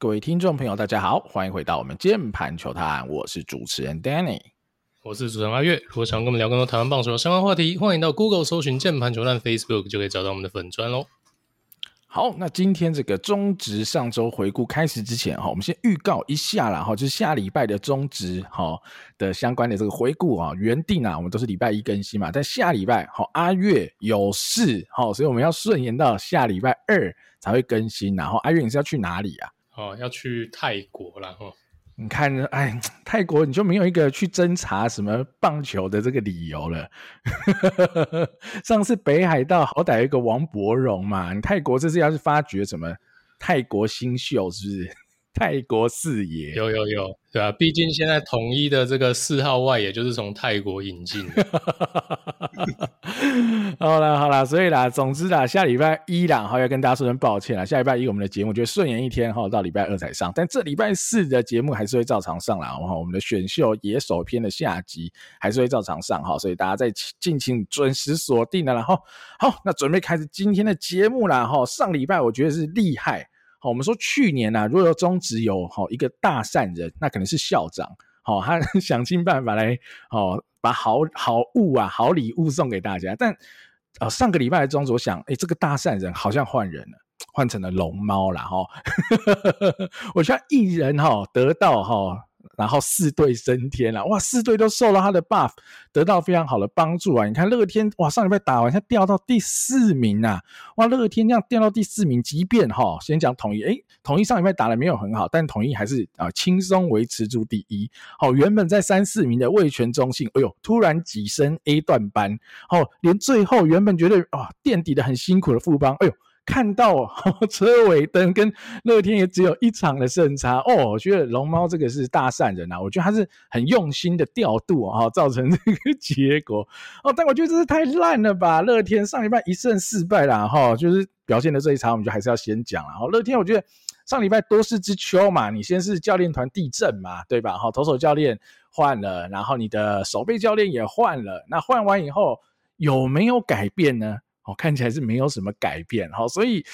各位听众朋友，大家好，欢迎回到我们键盘球探，我是主持人 Danny，我是主持人阿月。如果想跟我们聊更多台湾棒球的相关话题，欢迎到 Google 搜寻键盘球探 Facebook 就可以找到我们的粉专喽。好，那今天这个中职上周回顾开始之前哈，我们先预告一下啦哈，就是下礼拜的中职哈的相关的这个回顾啊，原定啊我们都是礼拜一更新嘛，但下礼拜哈阿月有事哈，所以我们要顺延到下礼拜二才会更新。然后阿月你是要去哪里啊？哦，要去泰国了哈。你看，哎，泰国你就没有一个去侦查什么棒球的这个理由了。上次北海道好歹有一个王柏荣嘛，你泰国这次要是发掘什么泰国新秀，是不是？泰国四爷有有有，对啊，毕竟现在统一的这个四号外也就是从泰国引进的。好了好了，所以啦，总之啦，下礼拜一啦，哈，要跟大家说声抱歉啦。下礼拜一我们的节目就顺延一天哈，到礼拜二才上。但这礼拜四的节目还是会照常上啦。哈，我们的选秀野手篇的下集还是会照常上哈，所以大家再敬请准时锁定了。然后好，那准备开始今天的节目啦。哈，上礼拜我觉得是厉害。好，我们说去年啊，如果中职有好一个大善人，那可能是校长。好，他 想尽办法来，好把好好物啊、好礼物送给大家。但啊，上个礼拜的中职，我想，哎，这个大善人好像换人了，换成了龙猫了。哈，我希望一人哈得到哈。然后四队升天了，哇！四队都受到他的 buff，得到非常好的帮助啊！你看乐天，哇，上礼拜打完，他掉到第四名啊！哇，乐天这样掉到第四名，即便哈，先讲统一，诶，统一上礼拜打的没有很好，但统一还是啊轻松维持住第一。好，原本在三四名的味全中信，哎呦，突然跻身 A 段班，好，连最后原本觉得啊垫底的很辛苦的富邦，哎呦。看到 车尾灯跟乐天也只有一场的胜差哦，我觉得龙猫这个是大善人啊，我觉得他是很用心的调度啊，造成这个结果哦，但我觉得这是太烂了吧！乐天上礼拜一胜四败啦，哈，就是表现的这一场，我们就还是要先讲了哈。乐天我觉得上礼拜多事之秋嘛，你先是教练团地震嘛，对吧？哈，投手教练换了，然后你的守备教练也换了，那换完以后有没有改变呢？哦，看起来是没有什么改变，哈，所以，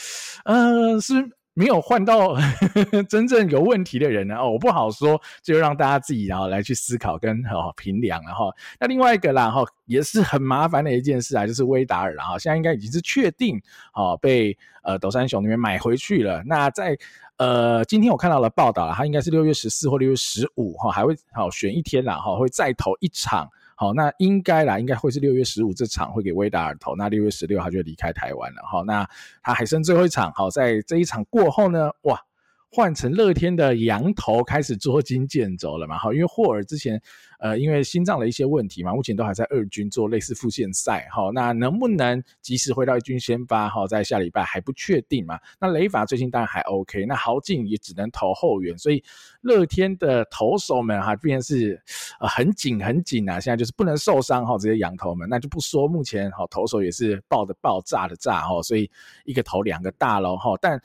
呃，是没有换到呵 呵真正有问题的人呢。哦，我不好说，就让大家自己然后来去思考跟哦评量，然后那另外一个啦，哈，也是很麻烦的一件事啊，就是威达尔，然后现在应该已经是确定，哦，被呃斗山熊那边买回去了。那在呃今天我看到了报道了，他应该是六月十四或六月十五，哈，还会好选一天啦，哈，会再投一场。好，那应该啦，应该会是六月十五这场会给威达尔投，那六月十六他就离开台湾了。好，那他还剩最后一场，好，在这一场过后呢，哇。换成乐天的羊头开始捉襟见肘了嘛？哈，因为霍尔之前呃因为心脏的一些问题嘛，目前都还在二军做类似复线赛。好，那能不能及时回到一军先发？好，在下礼拜还不确定嘛。那雷法最近当然还 OK，那豪进也只能投后援，所以乐天的投手们哈，毕竟是呃很紧很紧啊。现在就是不能受伤哈，这些洋投们那就不说。目前好投手也是爆的爆炸的炸哈，所以一个投两个大喽哈，但。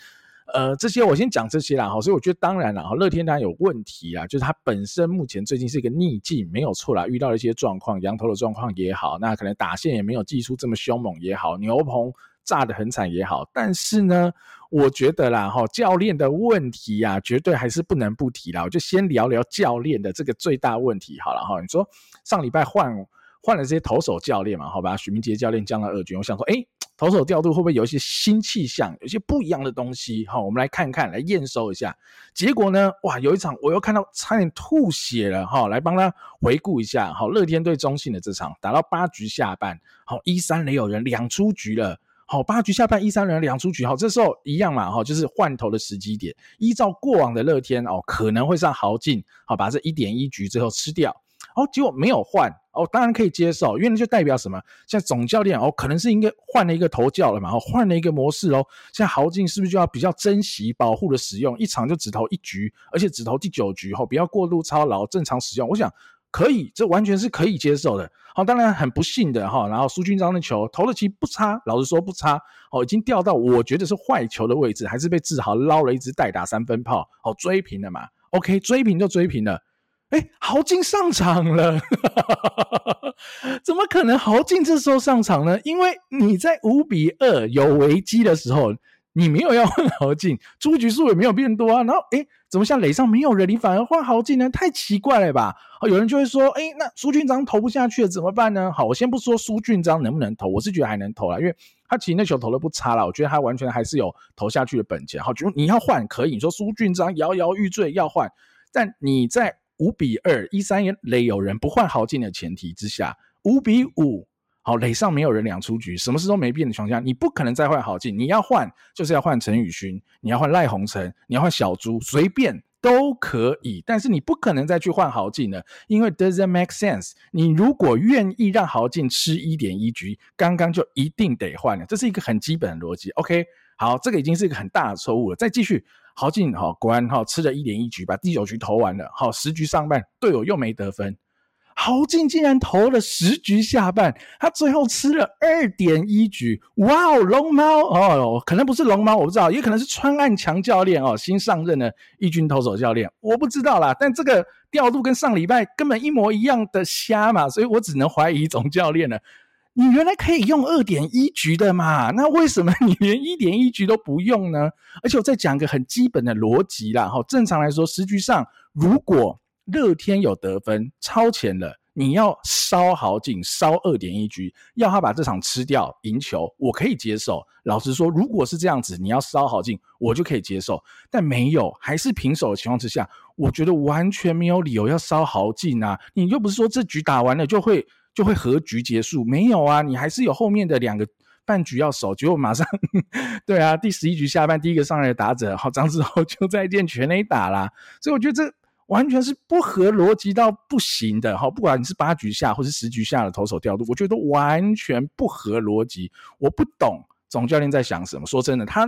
呃，这些我先讲这些啦，哈，所以我觉得当然了，哈，乐天当然有问题啊，就是他本身目前最近是一个逆境，没有错啦，遇到了一些状况，洋投的状况也好，那可能打线也没有技术这么凶猛也好，牛棚炸得很惨也好，但是呢，我觉得啦，哈，教练的问题呀，绝对还是不能不提啦，我就先聊聊教练的这个最大问题好了哈，你说上礼拜换换了这些投手教练嘛，好吧，许明杰教练降到二军，我想说，诶投手调度会不会有一些新气象，有些不一样的东西？好，我们来看看，来验收一下。结果呢？哇，有一场我又看到差点吐血了哈！来帮他回顾一下。好，乐天对中信的这场打到八局下半，好，一三垒有人两出局了。好，八局下半一三垒两出局，好，这时候一样嘛，哈，就是换投的时机点。依照过往的乐天哦，可能会上豪进，好，把这一点一局最后吃掉。哦，结果没有换哦，当然可以接受，因为那就代表什么？现在总教练哦，可能是应该换了一个头教了嘛，哦，换了一个模式哦。现在豪进是不是就要比较珍惜、保护的使用，一场就只投一局，而且只投第九局后，不要过度操劳，正常使用。我想可以，这完全是可以接受的。好，当然很不幸的哈，然后苏军章的球投的其实不差，老实说不差哦，已经掉到我觉得是坏球的位置，还是被志豪捞了一支代打三分炮，哦，追平了嘛。OK，追平就追平了。哎，豪进上场了，怎么可能豪进这时候上场呢？因为你在五比二有危机的时候，你没有要换豪进，出局数也没有变多啊。然后，诶，怎么像垒上没有人，你反而换豪进呢？太奇怪了吧？哦，有人就会说，诶，那苏俊章投不下去了怎么办呢？好，我先不说苏俊章能不能投，我是觉得还能投啦，因为他其实那球投的不差啦，我觉得他完全还是有投下去的本钱。好，就你要换可以，你说苏俊章摇摇欲坠要换，但你在五比二一三垒有人不换豪进的前提之下，五比五。好，垒上没有人两出局，什么事都没变的情况下，你不可能再换豪进。你要换就是要换陈宇勋，你要换赖鸿诚，你要换小猪，随便都可以。但是你不可能再去换豪进了，因为 doesn't make sense。你如果愿意让豪进吃一点一局，刚刚就一定得换了，这是一个很基本的逻辑。OK，好，这个已经是一个很大的错误了。再继续，豪进好，果然好吃了一点一局，把第九局投完了。好，十局上半，队友又没得分。豪进竟然投了十局下半，他最后吃了二点一局。哇哦，龙猫哦，可能不是龙猫，我不知道，也可能是川岸强教练哦，新上任的一军投手教练，我不知道啦。但这个调度跟上礼拜根本一模一样的瞎嘛，所以我只能怀疑总教练了。你原来可以用二点一局的嘛？那为什么你连一点一局都不用呢？而且我再讲个很基本的逻辑啦，哈，正常来说，十局上如果乐天有得分超前了，你要烧好进烧二点一局，要他把这场吃掉赢球，我可以接受。老实说，如果是这样子，你要烧好进，我就可以接受。但没有，还是平手的情况之下，我觉得完全没有理由要烧好进啊！你又不是说这局打完了就会就会和局结束，没有啊，你还是有后面的两个半局要守。结果马上，对啊，第十一局下半第一个上来的打者，好，张志豪 就再见全垒打啦。所以我觉得这。完全是不合逻辑到不行的哈！不管你是八局下或是十局下的投手调度，我觉得都完全不合逻辑。我不懂总教练在想什么。说真的，他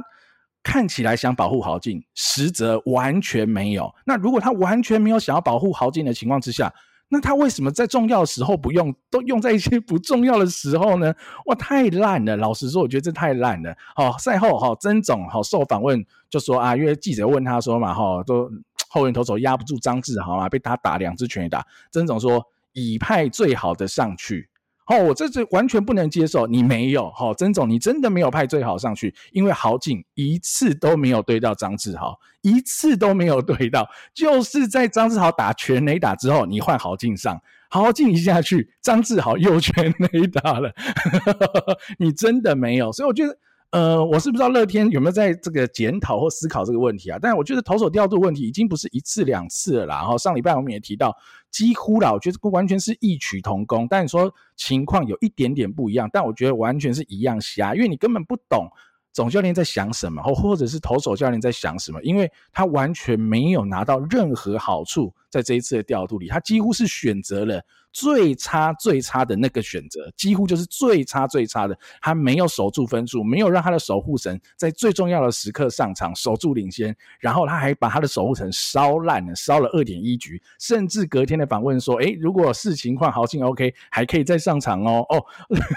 看起来想保护豪进，实则完全没有。那如果他完全没有想要保护豪进的情况之下，那他为什么在重要的时候不用，都用在一些不重要的时候呢？哇，太烂了！老实说，我觉得这太烂了。好，赛后哈，曾总好受访问就说啊，因为记者问他说嘛，哈，都。后援投手压不住张志豪嘛，被他打两支全垒打。曾总说已派最好的上去，哦，我这是完全不能接受。你没有，好，曾总，你真的没有派最好上去，因为豪进一次都没有对到张志豪，一次都没有对到，就是在张志豪打全垒打之后，你换豪进上，豪进一下去，张志豪又全垒打了，你真的没有，所以我觉得。呃，我是不知道乐天有没有在这个检讨或思考这个问题啊？但我觉得投手调度问题已经不是一次两次了啦。然后上礼拜我们也提到，几乎啦，我觉得完全是异曲同工。但你说情况有一点点不一样，但我觉得完全是一样瞎，因为你根本不懂总教练在想什么，或或者是投手教练在想什么，因为他完全没有拿到任何好处，在这一次的调度里，他几乎是选择了。最差最差的那个选择，几乎就是最差最差的。他没有守住分数，没有让他的守护神在最重要的时刻上场守住领先，然后他还把他的守护神烧烂了，烧了二点一局，甚至隔天的访问说：“诶，如果是情况豪进 OK，还可以再上场哦。”哦，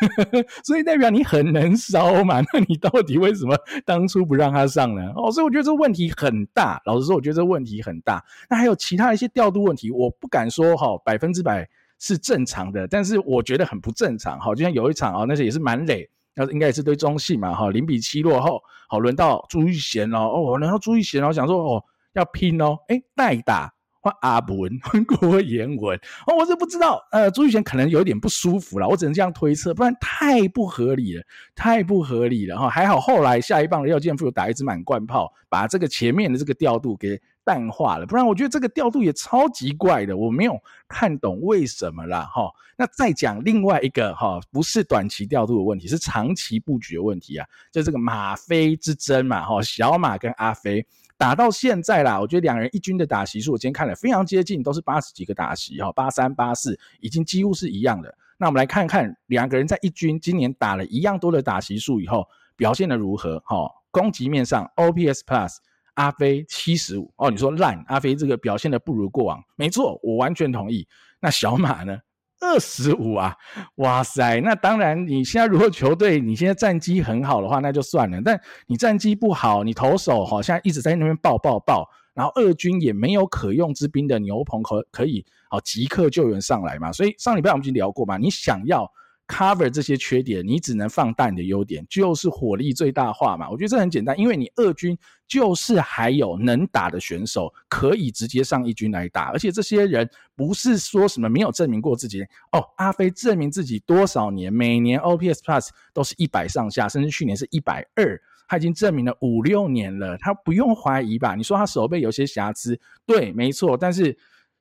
所以代表你很能烧嘛？那你到底为什么当初不让他上呢？哦，所以我觉得这问题很大。老实说，我觉得这问题很大。那还有其他一些调度问题，我不敢说哈百分之百。是正常的，但是我觉得很不正常。好，就像有一场啊，那些也是满垒，那应该也是对中戏嘛。哈，零比七落后，好，轮到朱玉贤哦，哦，轮到朱玉贤，哦想说哦，要拼哦，诶，代打换阿文换郭彦文，哦，我是不知道，呃，朱玉贤可能有点不舒服了，我只能这样推测，不然太不合理了，太不合理了哈。还好后来下一棒的廖健富有打一支满贯炮，把这个前面的这个调度给。淡化了，不然我觉得这个调度也超级怪的，我没有看懂为什么啦哈。那再讲另外一个哈，不是短期调度的问题，是长期布局的问题啊，就这个马飞之争嘛哈，小马跟阿飞打到现在啦，我觉得两人一军的打席数，我今天看了非常接近，都是八十几个打席哈，八三八四，已经几乎是一样的。那我们来看看两个人在一军今年打了一样多的打席数以后，表现得如何哈？攻击面上，OPS Plus。阿飞七十五哦，你说烂，阿飞这个表现的不如过往，没错，我完全同意。那小马呢？二十五啊，哇塞！那当然，你现在如果球队你现在战绩很好的话，那就算了。但你战绩不好，你投手好像一直在那边爆爆爆，然后二军也没有可用之兵的牛棚可可以好即刻救援上来嘛？所以上礼拜我们已经聊过嘛，你想要 cover 这些缺点，你只能放大你的优点，就是火力最大化嘛。我觉得这很简单，因为你二军就是还有能打的选手，可以直接上一军来打，而且这些人不是说什么没有证明过自己哦。阿飞证明自己多少年，每年 OPS Plus 都是一百上下，甚至去年是一百二，他已经证明了五六年了，他不用怀疑吧？你说他手背有些瑕疵，对，没错，但是。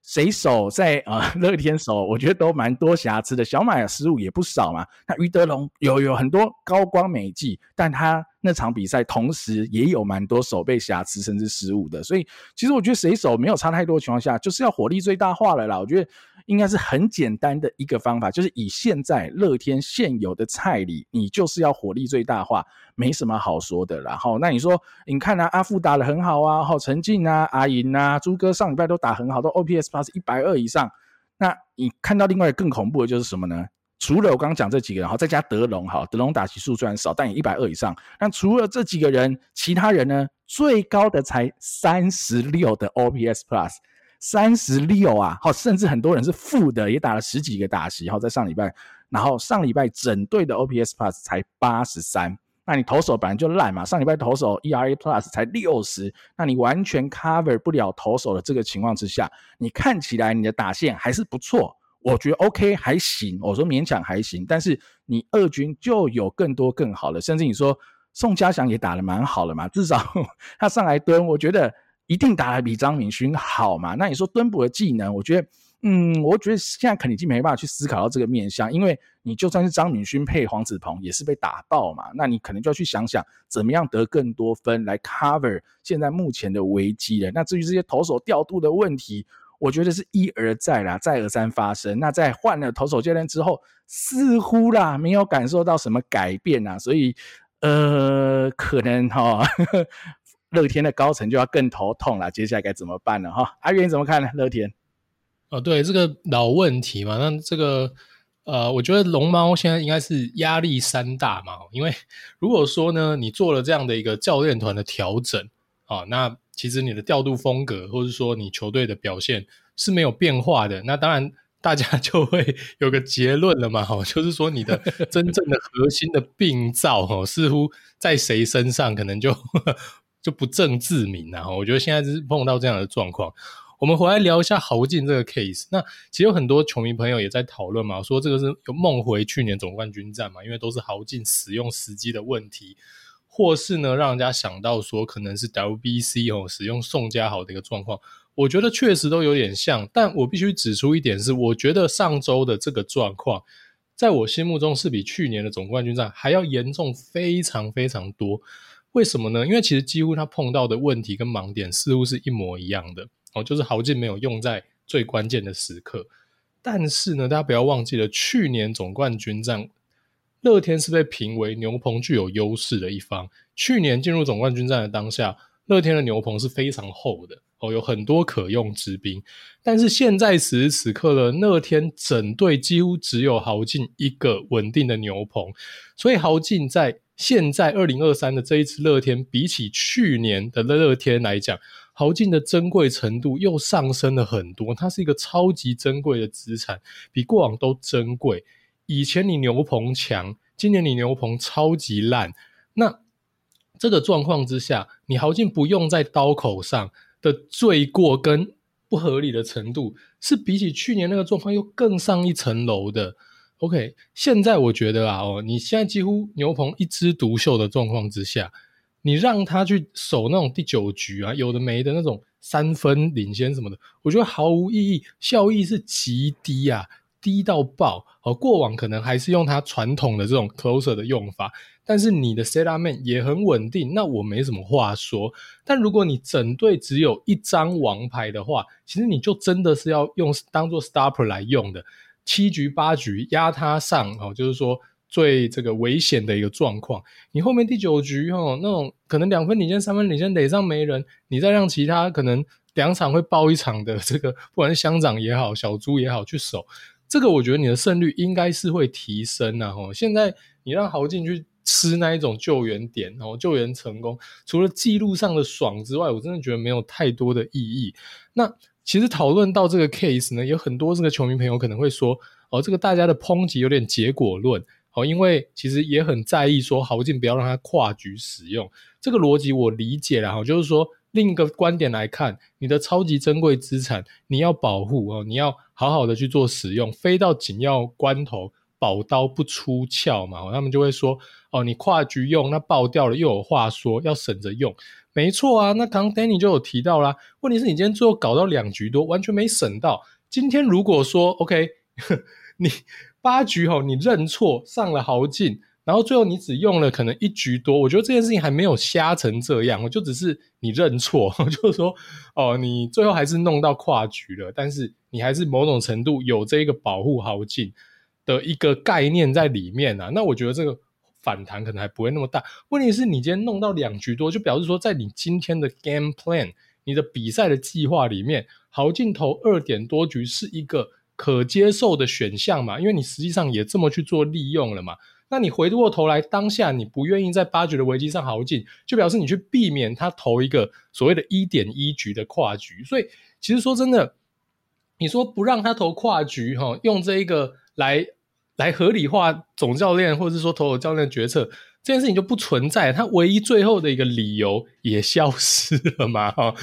谁手在呃？乐天手，我觉得都蛮多瑕疵的。小马的失误也不少嘛。那于德龙有有很多高光美技，但他那场比赛同时也有蛮多手背瑕疵甚至失误的。所以其实我觉得谁手没有差太多的情况下，就是要火力最大化了啦。我觉得。应该是很简单的一个方法，就是以现在乐天现有的菜里，你就是要火力最大化，没什么好说的。然后，那你说，你看啊，阿富打得很好啊，好陈进啊，阿银啊，朱哥上礼拜都打很好，都 OPS plus 一百二以上。那你看到另外更恐怖的就是什么呢？除了我刚刚讲这几个人，好，再加德龙，好，德龙打击数虽然少，但也一百二以上。那除了这几个人，其他人呢，最高的才三十六的 OPS plus。三十六啊，好，甚至很多人是负的，也打了十几个打席，好，在上礼拜，然后上礼拜整队的 OPS Plus 才八十三，那你投手本来就烂嘛，上礼拜投手 ERA Plus 才六十，那你完全 cover 不了投手的这个情况之下，你看起来你的打线还是不错，我觉得 OK 还行，我说勉强还行，但是你二军就有更多更好的，甚至你说宋家祥也打得蛮好的嘛，至少 他上来蹲，我觉得。一定打得比张敏勋好嘛？那你说蹲捕的技能，我觉得，嗯，我觉得现在肯定已经没办法去思考到这个面向，因为你就算是张敏勋配黄子鹏，也是被打爆嘛。那你可能就要去想想，怎么样得更多分来 cover 现在目前的危机了。那至于这些投手调度的问题，我觉得是一而再啦，再而三发生。那在换了投手教练之后，似乎啦没有感受到什么改变啊，所以呃，可能哈。呵呵乐天的高层就要更头痛了，接下来该怎么办呢？哈，阿元怎么看呢？乐天，哦，对，这个老问题嘛，那这个呃，我觉得龙猫现在应该是压力山大嘛，因为 如果说呢，你做了这样的一个教练团的调整啊、哦，那其实你的调度风格，或者说你球队的表现是没有变化的，那当然大家就会 有个结论了嘛，哈，就是说你的 真正的核心的病灶，哈，似乎在谁身上，可能就。就不正自明啊！我觉得现在是碰到这样的状况。我们回来聊一下豪进这个 case。那其实有很多球迷朋友也在讨论嘛，说这个是有梦回去年总冠军战嘛，因为都是豪进使用时机的问题，或是呢让人家想到说可能是 WBC 哦使用宋家豪的一个状况。我觉得确实都有点像，但我必须指出一点是，我觉得上周的这个状况，在我心目中是比去年的总冠军战还要严重非常非常多。为什么呢？因为其实几乎他碰到的问题跟盲点似乎是一模一样的哦，就是豪进没有用在最关键的时刻。但是呢，大家不要忘记了，去年总冠军战，乐天是被评为牛棚具有优势的一方。去年进入总冠军战的当下，乐天的牛棚是非常厚的哦，有很多可用之兵。但是现在此时此刻的乐天整队几乎只有豪进一个稳定的牛棚，所以豪进在。现在二零二三的这一次乐天，比起去年的乐天来讲，豪进的珍贵程度又上升了很多。它是一个超级珍贵的资产，比过往都珍贵。以前你牛棚强，今年你牛棚超级烂。那这个状况之下，你豪进不用在刀口上的罪过跟不合理的程度，是比起去年那个状况又更上一层楼的。OK，现在我觉得啊，哦，你现在几乎牛棚一枝独秀的状况之下，你让他去守那种第九局啊，有的没的那种三分领先什么的，我觉得毫无意义，效益是极低啊，低到爆。哦，过往可能还是用他传统的这种 closer 的用法，但是你的 setup man 也很稳定，那我没什么话说。但如果你整队只有一张王牌的话，其实你就真的是要用当做 stopper 来用的。七局八局压他上哦，就是说最这个危险的一个状况。你后面第九局哦，那种可能两分领先、三分领先，垒上没人，你再让其他可能两场会爆一场的这个，不管是乡长也好、小猪也好去守，这个我觉得你的胜率应该是会提升的哦。现在你让豪进去吃那一种救援点，然后救援成功，除了记录上的爽之外，我真的觉得没有太多的意义。那其实讨论到这个 case 呢，有很多这个球迷朋友可能会说，哦，这个大家的抨击有点结果论，哦，因为其实也很在意说豪进不要让他跨局使用，这个逻辑我理解了哈，就是说。另一个观点来看，你的超级珍贵资产，你要保护哦，你要好好的去做使用，非到紧要关头，宝刀不出鞘嘛，他们就会说，哦，你跨局用，那爆掉了又有话说，要省着用，没错啊。那刚 Danny 就有提到啦，问题是你今天最后搞到两局多，完全没省到。今天如果说 OK，你八局吼，你认错上了豪进。然后最后你只用了可能一局多，我觉得这件事情还没有瞎成这样，我就只是你认错，就是说哦，你最后还是弄到跨局了，但是你还是某种程度有这个保护豪进的一个概念在里面啊。那我觉得这个反弹可能还不会那么大。问题是你今天弄到两局多，就表示说在你今天的 game plan，你的比赛的计划里面，豪进投二点多局是一个可接受的选项嘛？因为你实际上也这么去做利用了嘛。那你回过头来，当下你不愿意在八局的危机上豪进，就表示你去避免他投一个所谓的一点一局的跨局。所以，其实说真的，你说不让他投跨局，哈，用这一个来来合理化总教练或者是说投手教练的决策，这件事情就不存在。他唯一最后的一个理由也消失了嘛，哈。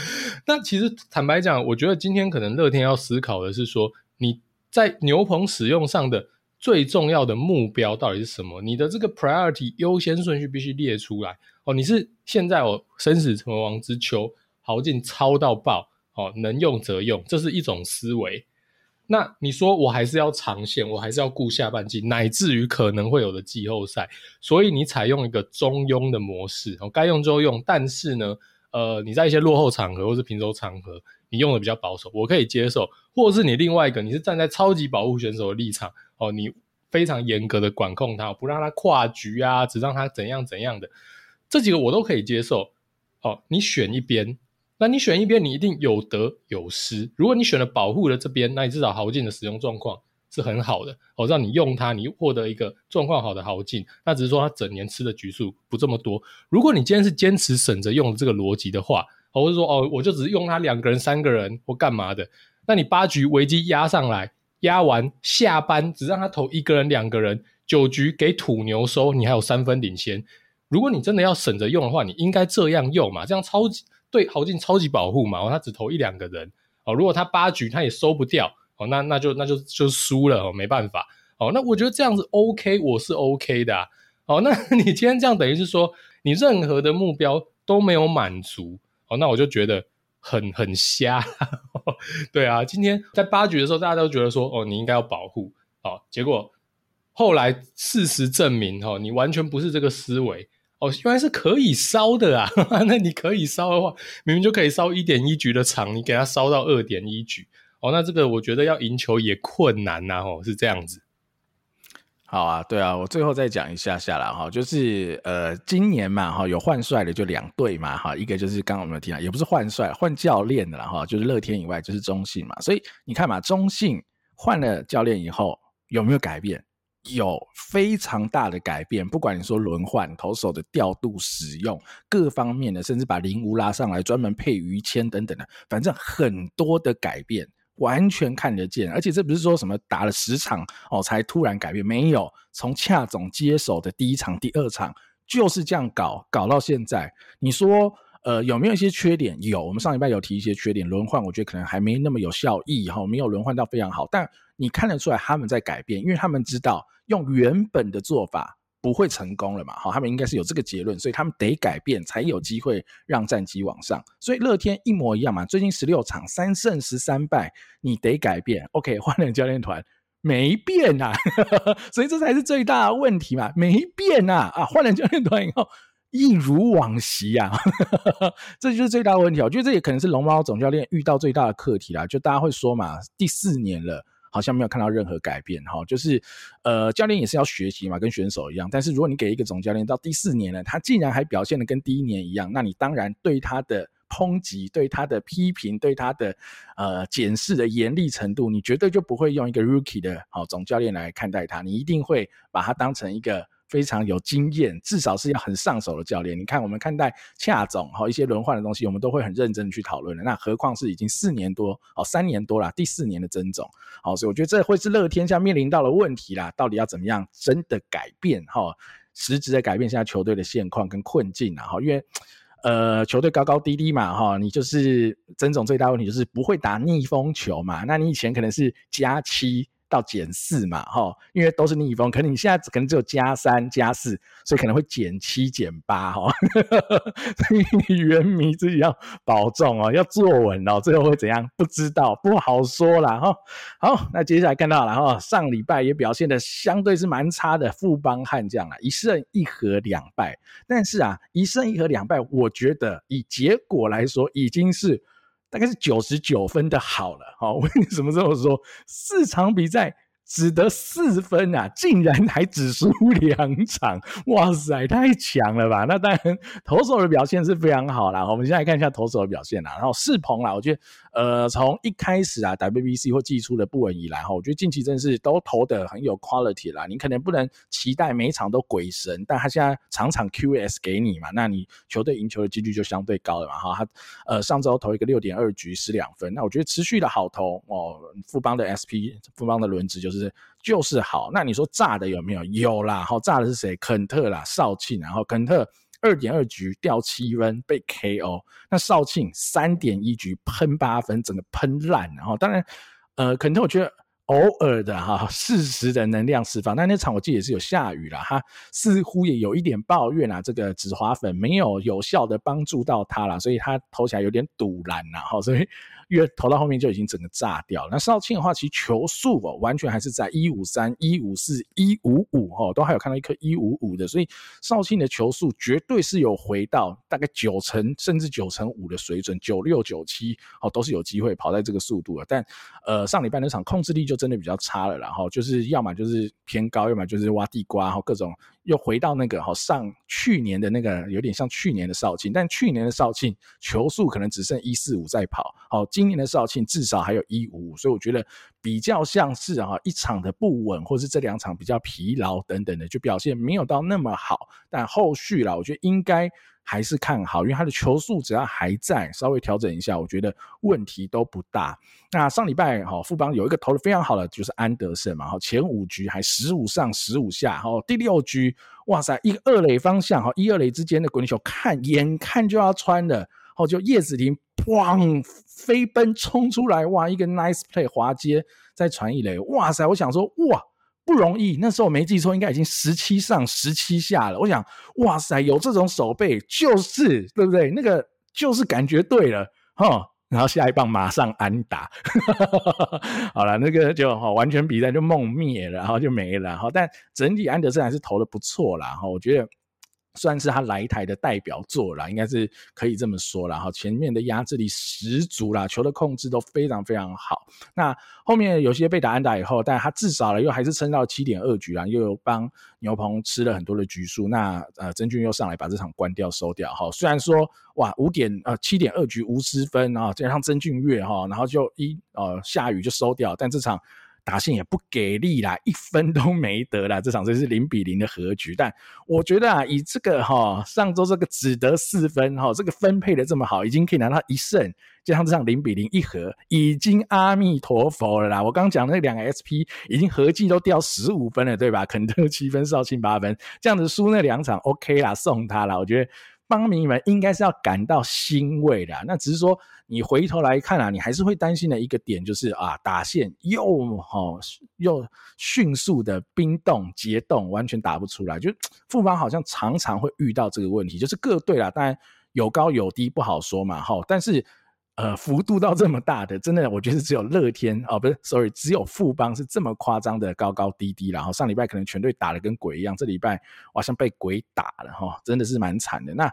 那其实坦白讲，我觉得今天可能乐天要思考的是说，你在牛棚使用上的。最重要的目标到底是什么？你的这个 priority 优先顺序必须列出来哦。你是现在哦，生死存亡之秋，豪进超到爆哦，能用则用，这是一种思维。那你说我还是要长线，我还是要顾下半季，乃至于可能会有的季后赛，所以你采用一个中庸的模式哦，该用就用。但是呢，呃，你在一些落后场合或是平手场合，你用的比较保守，我可以接受。或者是你另外一个，你是站在超级保护选手的立场。哦，你非常严格的管控他，不让他跨局啊，只让他怎样怎样的，这几个我都可以接受。哦，你选一边，那你选一边，你一定有得有失。如果你选了保护的这边，那你至少豪进的使用状况是很好的。哦，让你用它，你获得一个状况好的豪进，那只是说他整年吃的局数不这么多。如果你今天是坚持省着用这个逻辑的话，或者说哦，我就只是用他两个人、三个人或干嘛的，那你八局危机压上来。压完下班，只让他投一个人、两个人，九局给土牛收，你还有三分领先。如果你真的要省着用的话，你应该这样用嘛，这样超级对豪进超级保护嘛。哦，他只投一两个人哦，如果他八局他也收不掉哦，那那就那就就输了哦，没办法哦。那我觉得这样子 OK，我是 OK 的啊。哦，那 你今天这样等于是说你任何的目标都没有满足哦，那我就觉得。很很瞎，对啊，今天在八局的时候，大家都觉得说，哦，你应该要保护，哦，结果后来事实证明，哦，你完全不是这个思维，哦，原来是可以烧的啊，那你可以烧的话，明明就可以烧一点一局的场，你给它烧到二点一局，哦，那这个我觉得要赢球也困难呐，哦，是这样子。好啊，对啊，我最后再讲一下下来哈，就是呃，今年嘛哈，有换帅的就两队嘛哈，一个就是刚刚我们提到，也不是换帅，换教练的了哈，就是乐天以外就是中信嘛，所以你看嘛，中信换了教练以后有没有改变？有非常大的改变，不管你说轮换投手的调度、使用各方面的，甚至把林吴拉上来专门配于谦等等的，反正很多的改变。完全看得见，而且这不是说什么打了十场哦才突然改变，没有，从恰总接手的第一场、第二场就是这样搞，搞到现在。你说呃有没有一些缺点？有，我们上礼拜有提一些缺点，轮换我觉得可能还没那么有效益哈，没有轮换到非常好，但你看得出来他们在改变，因为他们知道用原本的做法。不会成功了嘛？好，他们应该是有这个结论，所以他们得改变，才有机会让战绩往上。所以乐天一模一样嘛，最近十六场三胜十三败，你得改变。OK，换了教练团没变呐、啊，所以这才是最大的问题嘛，没变呐啊，换了教练团以后一如往昔啊，这就是最大的问题。我觉得这也可能是龙猫总教练遇到最大的课题啦，就大家会说嘛，第四年了。好像没有看到任何改变哈，就是呃，教练也是要学习嘛，跟选手一样。但是如果你给一个总教练到第四年了，他竟然还表现的跟第一年一样，那你当然对他的抨击、对他的批评、对他的呃检视的严厉程度，你绝对就不会用一个 rookie 的好总教练来看待他，你一定会把他当成一个非常有经验，至少是要很上手的教练。你看，我们看待恰总哈一些轮换的东西，我们都会很认真的去讨论的。那何况是已经四年多哦，三年多了，第四年的曾总，好，所以我觉得这会是乐天下面临到的问题啦。到底要怎么样真的改变哈，实质的改变现在球队的现况跟困境啊？哈，因为。呃，球队高高低低嘛，哈，你就是曾总最大问题就是不会打逆风球嘛。那你以前可能是加七。到减四嘛，哈，因为都是逆风，可能你现在可能只有加三加四，所以可能会减七减八，哈，所以你原迷自己要保重哦，要坐稳哦，最后会怎样不知道，不好说啦。哈。好，那接下来看到了哈，上礼拜也表现的相对是蛮差的，富邦悍将啊，一胜一和两败，但是啊，一胜一和两败，我觉得以结果来说已经是。大概是九十九分的好了，好，为什么这么说？四场比赛。只得四分啊，竟然还只输两场，哇塞，太强了吧！那当然，投手的表现是非常好啦。我们现在看一下投手的表现啦。然后世鹏啦，我觉得，呃，从一开始啊，WBC 或季初的不稳以来哈，我觉得近期真的是都投得很有 quality 啦。你可能不能期待每一场都鬼神，但他现在场场 QS 给你嘛，那你球队赢球的几率就相对高了嘛。哈，他呃上周投一个六点二局失两分，那我觉得持续的好投哦。富邦的 SP，富邦的轮值就。就是好，那你说炸的有没有？有啦，好炸的是谁？肯特啦，少庆，然后肯特二点二局掉七分被 KO，那少庆三点一局喷八分，整个喷烂，然后当然，呃，肯特我觉得偶尔的哈适时的能量释放，但那场我记得也是有下雨啦，他似乎也有一点抱怨啊，这个止滑粉没有有效的帮助到他啦，所以他投起来有点堵烂呐，哈，所以。因为投到后面就已经整个炸掉。那少庆的话，其实球速哦，完全还是在一五三、一五四、一五五哦，都还有看到一颗一五五的，所以少庆的球速绝对是有回到大概九成甚至九成五的水准，九六九七哦都是有机会跑在这个速度的。但呃上礼拜那场控制力就真的比较差了，然后就是要么就是偏高，要么就是挖地瓜，然后各种。又回到那个好上去年的那个有点像去年的少庆，但去年的少庆球速可能只剩一四五在跑，好，今今年的少庆至少还有一五五，所以我觉得比较像是哈一场的不稳，或是这两场比较疲劳等等的，就表现没有到那么好，但后续啦，我觉得应该。还是看好，因为他的球速只要还在，稍微调整一下，我觉得问题都不大。那上礼拜哈，富邦有一个投的非常好的，就是安德森嘛，哈，前五局还十五上十五下，哈，第六局，哇塞，一二垒方向，哈，一二垒之间的滚球，看眼看就要穿了，就叶子庭砰飞奔冲出来，哇，一个 nice play 滑接再传一垒，哇塞，我想说，哇。不容易，那时候我没记错，应该已经十七上十七下了。我想，哇塞，有这种手背，就是对不对？那个就是感觉对了，哈。然后下一棒马上安打，好了，那个就完全比赛就梦灭了，然后就没了。哈，但整体安德森还是投的不错啦。哈，我觉得。算是他来台的代表作啦，应该是可以这么说啦。哈，前面的压制力十足啦，球的控制都非常非常好。那后面有些被打安打以后，但他至少了又还是撑到七点二局啦，又有帮牛棚吃了很多的局数。那呃，曾俊又上来把这场关掉收掉。哈，虽然说哇五点呃七点二局无失分啊，加上曾俊岳哈，然后就一呃下雨就收掉，但这场。打线也不给力啦，一分都没得啦。这场真是零比零的和局。但我觉得啊，以这个哈上周这个只得四分哈，这个分配的这么好，已经可以拿到一胜，加上这场零比零一和，已经阿弥陀佛了啦。我刚讲那两个 SP 已经合计都掉十五分了，对吧？肯德七分，绍兴八分，这样子输那两场 OK 啦，送他啦。我觉得。邦民们应该是要感到欣慰的，那只是说你回头来看啊，你还是会担心的一个点就是啊，打线又哈又迅速的冰冻结冻，完全打不出来。就复方好像常常会遇到这个问题，就是各队啦，当然有高有低不好说嘛，哈，但是。呃，幅度到这么大的，真的，我觉得只有乐天哦，不是，sorry，只有富邦是这么夸张的高高低低。然后上礼拜可能全队打得跟鬼一样，这礼拜好像被鬼打了哈，真的是蛮惨的。那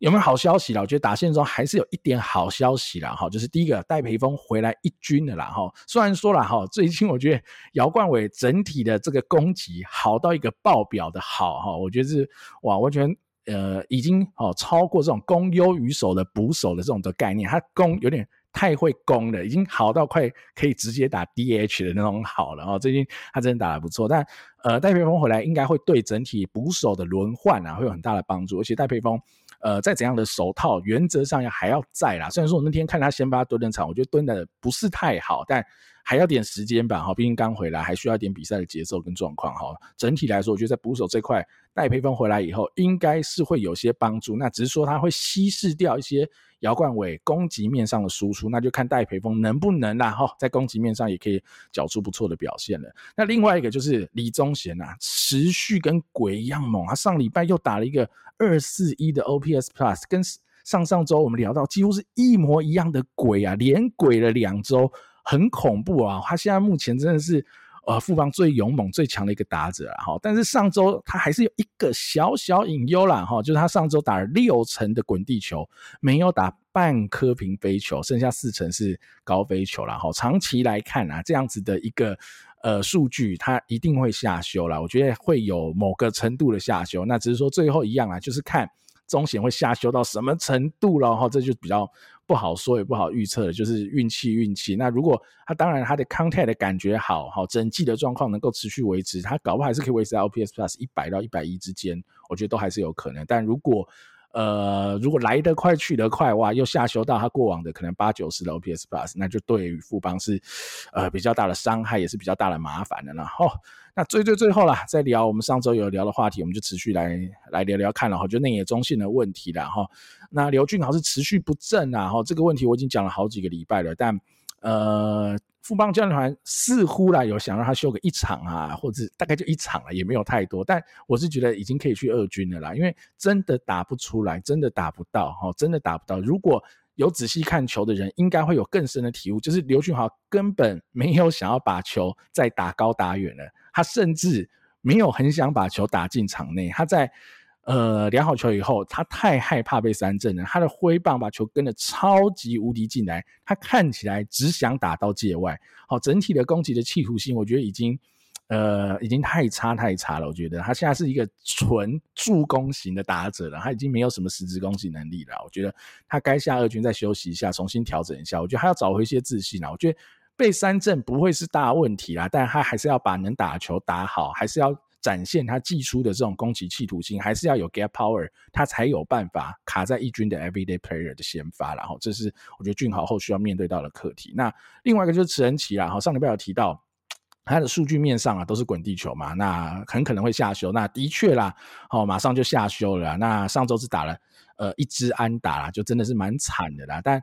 有没有好消息啦？我觉得打线中还是有一点好消息啦哈，就是第一个戴培峰回来一军的啦哈。虽然说了哈，最近我觉得姚冠伟整体的这个攻击好到一个爆表的好哈，我觉得是哇，完全。呃，已经哦超过这种攻优于守的捕手的这种的概念，他攻有点太会攻了，已经好到快可以直接打 DH 的那种好了哦。最近他真的打得不错，但呃戴培峰回来应该会对整体捕手的轮换啊会有很大的帮助，而且戴培峰。呃，再怎样的手套，原则上要还要在啦。虽然说我那天看他先发蹲的场，我觉得蹲的不是太好，但还要点时间吧。哈，毕竟刚回来，还需要一点比赛的节奏跟状况。哈，整体来说，我觉得在捕手这块，戴培峰回来以后，应该是会有些帮助。那只是说他会稀释掉一些姚冠纬攻击面上的输出，那就看戴培峰能不能啦。哈，在攻击面上也可以缴出不错的表现了。那另外一个就是李宗贤啊，持续跟鬼一样猛啊，上礼拜又打了一个。二四一的 OPS Plus 跟上上周我们聊到几乎是一模一样的鬼啊，连鬼了两周，很恐怖啊！他现在目前真的是呃富邦最勇猛最强的一个打者啊！哈，但是上周他还是有一个小小隐忧啦，哈，就是他上周打了六成的滚地球，没有打半颗平飞球，剩下四成是高飞球了。哈，长期来看啊，这样子的一个。呃，数据它一定会下修啦，我觉得会有某个程度的下修，那只是说最后一样啊，就是看中线会下修到什么程度了哈，这就比较不好说也不好预测的，就是运气运气。那如果他当然他的 contact 的感觉好，好整季的状况能够持续维持，他搞不好还是可以维持在 OPS Plus 一百到一百一之间，我觉得都还是有可能。但如果呃，如果来得快去得快，哇，又下修到他过往的可能八九十的 OPS Plus，那就对于富邦是呃比较大的伤害，也是比较大的麻烦的了。吼，那最最最后啦，再聊我们上周有聊的话题，我们就持续来来聊聊看了哈，就内野中线的问题了哈。那刘俊豪是持续不振啊，哈，这个问题我已经讲了好几个礼拜了，但呃。富邦教练团似乎啦有想让他休个一场啊，或者大概就一场了，也没有太多。但我是觉得已经可以去二军了啦，因为真的打不出来，真的打不到哈，真的打不到。如果有仔细看球的人，应该会有更深的体悟，就是刘俊豪根本没有想要把球再打高打远了，他甚至没有很想把球打进场内，他在。呃，量好球以后，他太害怕被三振了。他的挥棒把球跟得超级无敌进来，他看起来只想打到界外。好，整体的攻击的企图心，我觉得已经，呃，已经太差太差了。我觉得他现在是一个纯助攻型的打者了，他已经没有什么实质攻击能力了。我觉得他该下二军再休息一下，重新调整一下。我觉得他要找回一些自信了。我觉得被三振不会是大问题啦，但他还是要把能打球打好，还是要。展现他寄出的这种攻击企图心，还是要有 gap power，他才有办法卡在一军的 everyday player 的先发。然后，这是我觉得俊豪后续要面对到的课题。那另外一个就是池恩奇啦，好，上礼拜有提到他的数据面上啊都是滚地球嘛，那很可能会下修。那的确啦，好，马上就下修了。那上周是打了。呃，一支安打啦，就真的是蛮惨的啦。但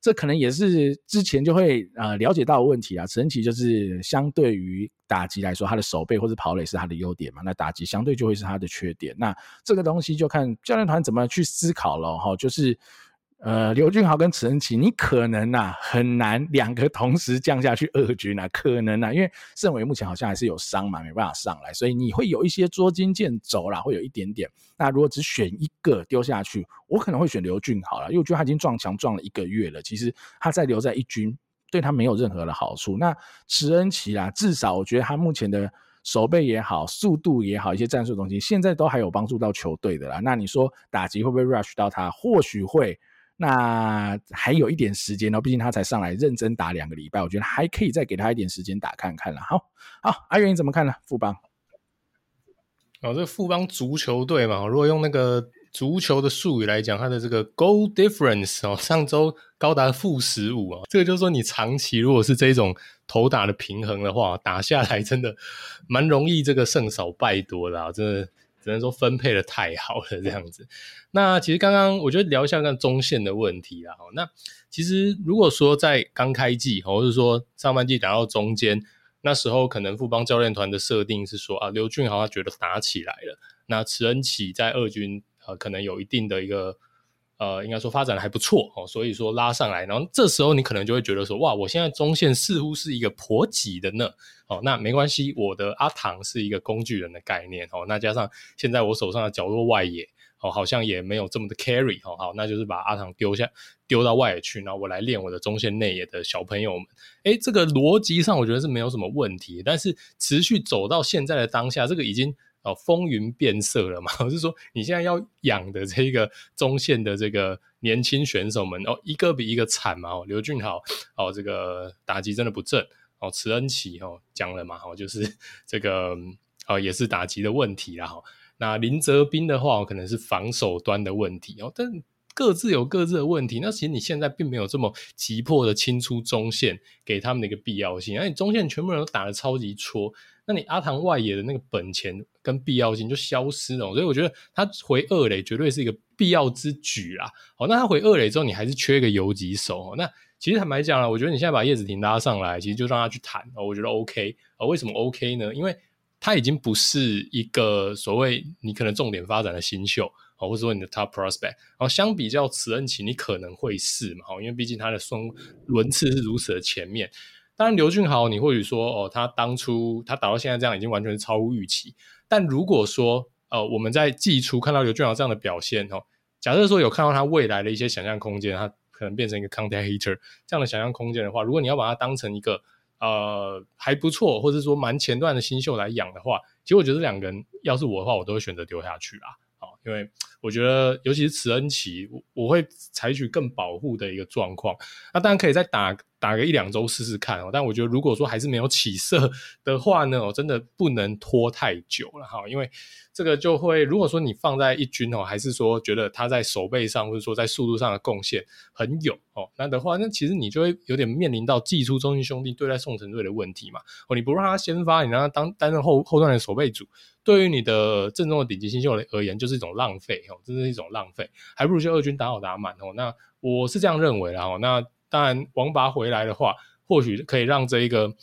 这可能也是之前就会呃了解到的问题啊。神奇就是相对于打击来说，他的手背或者跑垒是他的优点嘛，那打击相对就会是他的缺点。那这个东西就看教练团怎么去思考了哈，就是。呃，刘俊豪跟池恩齐，你可能啊很难两个同时降下去二军啊，可能啊，因为胜伟目前好像还是有伤嘛，没办法上来，所以你会有一些捉襟见肘啦，会有一点点。那如果只选一个丢下去，我可能会选刘俊豪啦，因为我觉得他已经撞墙撞了一个月了，其实他再留在一军对他没有任何的好处。那池恩齐啦，至少我觉得他目前的守备也好，速度也好，一些战术东西，现在都还有帮助到球队的啦。那你说打击会不会 rush 到他？或许会。那还有一点时间哦，毕竟他才上来认真打两个礼拜，我觉得还可以再给他一点时间打看看了。好，好，阿元你怎么看呢？富邦，哦，这富邦足球队嘛，如果用那个足球的术语来讲，它的这个 goal difference 哦，上周高达负十五啊，这个就是说你长期如果是这种投打的平衡的话，打下来真的蛮容易这个胜少败多的啊，真的。只能说分配的太好了，这样子。那其实刚刚我觉得聊一下那中线的问题啊。那其实如果说在刚开季，或者说上半季打到中间，那时候可能富邦教练团的设定是说啊，刘俊豪他觉得打起来了，那池恩启在二军呃可能有一定的一个。呃，应该说发展的还不错哦，所以说拉上来，然后这时候你可能就会觉得说，哇，我现在中线似乎是一个颇挤的呢，哦，那没关系，我的阿唐是一个工具人的概念哦，那加上现在我手上的角落外野哦，好像也没有这么的 carry 哦，好，那就是把阿唐丢下丢到外野去，然后我来练我的中线内野的小朋友们，诶，这个逻辑上我觉得是没有什么问题，但是持续走到现在的当下，这个已经哦风云变色了嘛。我是说，你现在要养的这个中线的这个年轻选手们哦，一个比一个惨嘛。哦，刘俊豪哦，这个打击真的不正哦，池恩齐哦讲了嘛，哦就是这个哦也是打击的问题啦。哈，那林哲斌的话，可能是防守端的问题哦，但。各自有各自的问题，那其实你现在并没有这么急迫的清出中线给他们的一个必要性，而你中线全部人都打得超级戳，那你阿唐外野的那个本钱跟必要性就消失了，所以我觉得他回二垒绝对是一个必要之举啦。好，那他回二垒之后，你还是缺一个游击手，那其实坦白讲啦，我觉得你现在把叶子廷拉上来，其实就让他去谈，我觉得 OK 啊。为什么 OK 呢？因为他已经不是一个所谓你可能重点发展的新秀。或者说你的 top prospect，然后相比较慈恩奇，你可能会是嘛，因为毕竟他的双轮次是如此的前面。当然刘俊豪，你或许说哦，他当初他打到现在这样，已经完全是超乎预期。但如果说呃，我们在季初看到刘俊豪这样的表现哦，假设说有看到他未来的一些想象空间，他可能变成一个 contact hitter 这样的想象空间的话，如果你要把他当成一个呃还不错，或者说蛮前段的新秀来养的话，其实我觉得这两个人要是我的话，我都会选择丢下去啊，哦。因为我觉得，尤其是慈恩奇，我我会采取更保护的一个状况。那当然可以再打打个一两周试试看哦。但我觉得，如果说还是没有起色 的话呢，我真的不能拖太久了哈。因为这个就会，如果说你放在一军哦，还是说觉得他在守备上或者说在速度上的贡献很有哦，那的话，那其实你就会有点面临到祭出中信兄弟对待宋承瑞的问题嘛。哦，你不让他先发，你让他当担任后后段的守备组。对于你的阵中的顶级新秀而言，就是一种浪费哦，这是一种浪费，还不如就二军打好打满哦。那我是这样认为啦哦。那当然，王拔回来的话，或许可以让这一个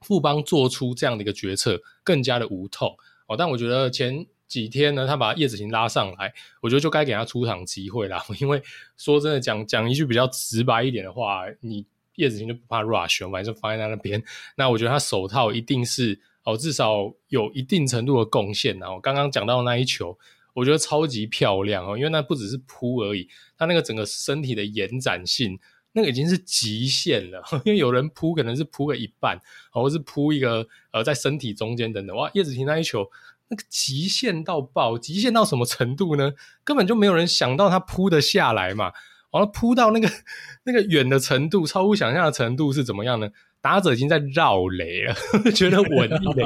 富邦做出这样的一个决策更加的无痛哦。但我觉得前几天呢，他把叶子行拉上来，我觉得就该给他出场机会啦。因为说真的，讲讲一句比较直白一点的话，你叶子行就不怕 rush，反正放在他那边。那我觉得他手套一定是。哦，至少有一定程度的贡献。然后刚刚讲到那一球，我觉得超级漂亮哦，因为那不只是扑而已，他那个整个身体的延展性，那个已经是极限了。因为有人扑可能是扑个一半，或是扑一个呃在身体中间等等。哇，叶子廷那一球，那个极限到爆，极限到什么程度呢？根本就没有人想到他扑得下来嘛。完了扑到那个 那个远的程度，超乎想象的程度是怎么样呢？打者已经在绕雷了，觉得稳一垒，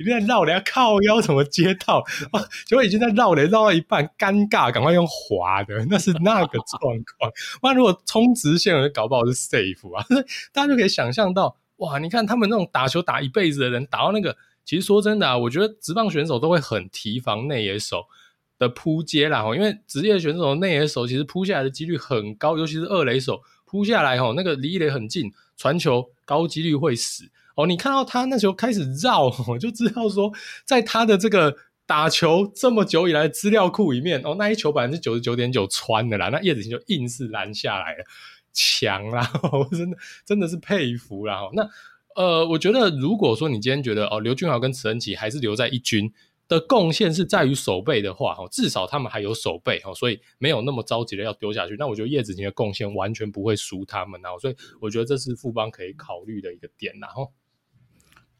已经在绕垒，靠腰怎么接到？啊，结果已经在绕雷绕到一半，尴尬，赶快用滑的，那是那个状况。那如果冲直线，搞不好是 safe 啊。大家就可以想象到，哇，你看他们那种打球打一辈子的人，打到那个，其实说真的啊，我觉得职棒选手都会很提防内野手的扑接啦，因为职业选手内野手其实扑下来的几率很高，尤其是二垒手。扑下来吼，那个离一垒很近，传球高几率会死哦。你看到他那时候开始绕，我就知道说，在他的这个打球这么久以来资料库里面，哦，那一球百分之九十九点九穿的啦，那叶子行就硬是拦下来了，强啦，我 真的真的是佩服啦。那呃，我觉得如果说你今天觉得哦，刘俊豪跟池恩齐还是留在一军。的贡献是在于守备的话，至少他们还有守备，所以没有那么着急的要丢下去。那我觉得叶子廷的贡献完全不会输他们，所以我觉得这是富邦可以考虑的一个点，然后，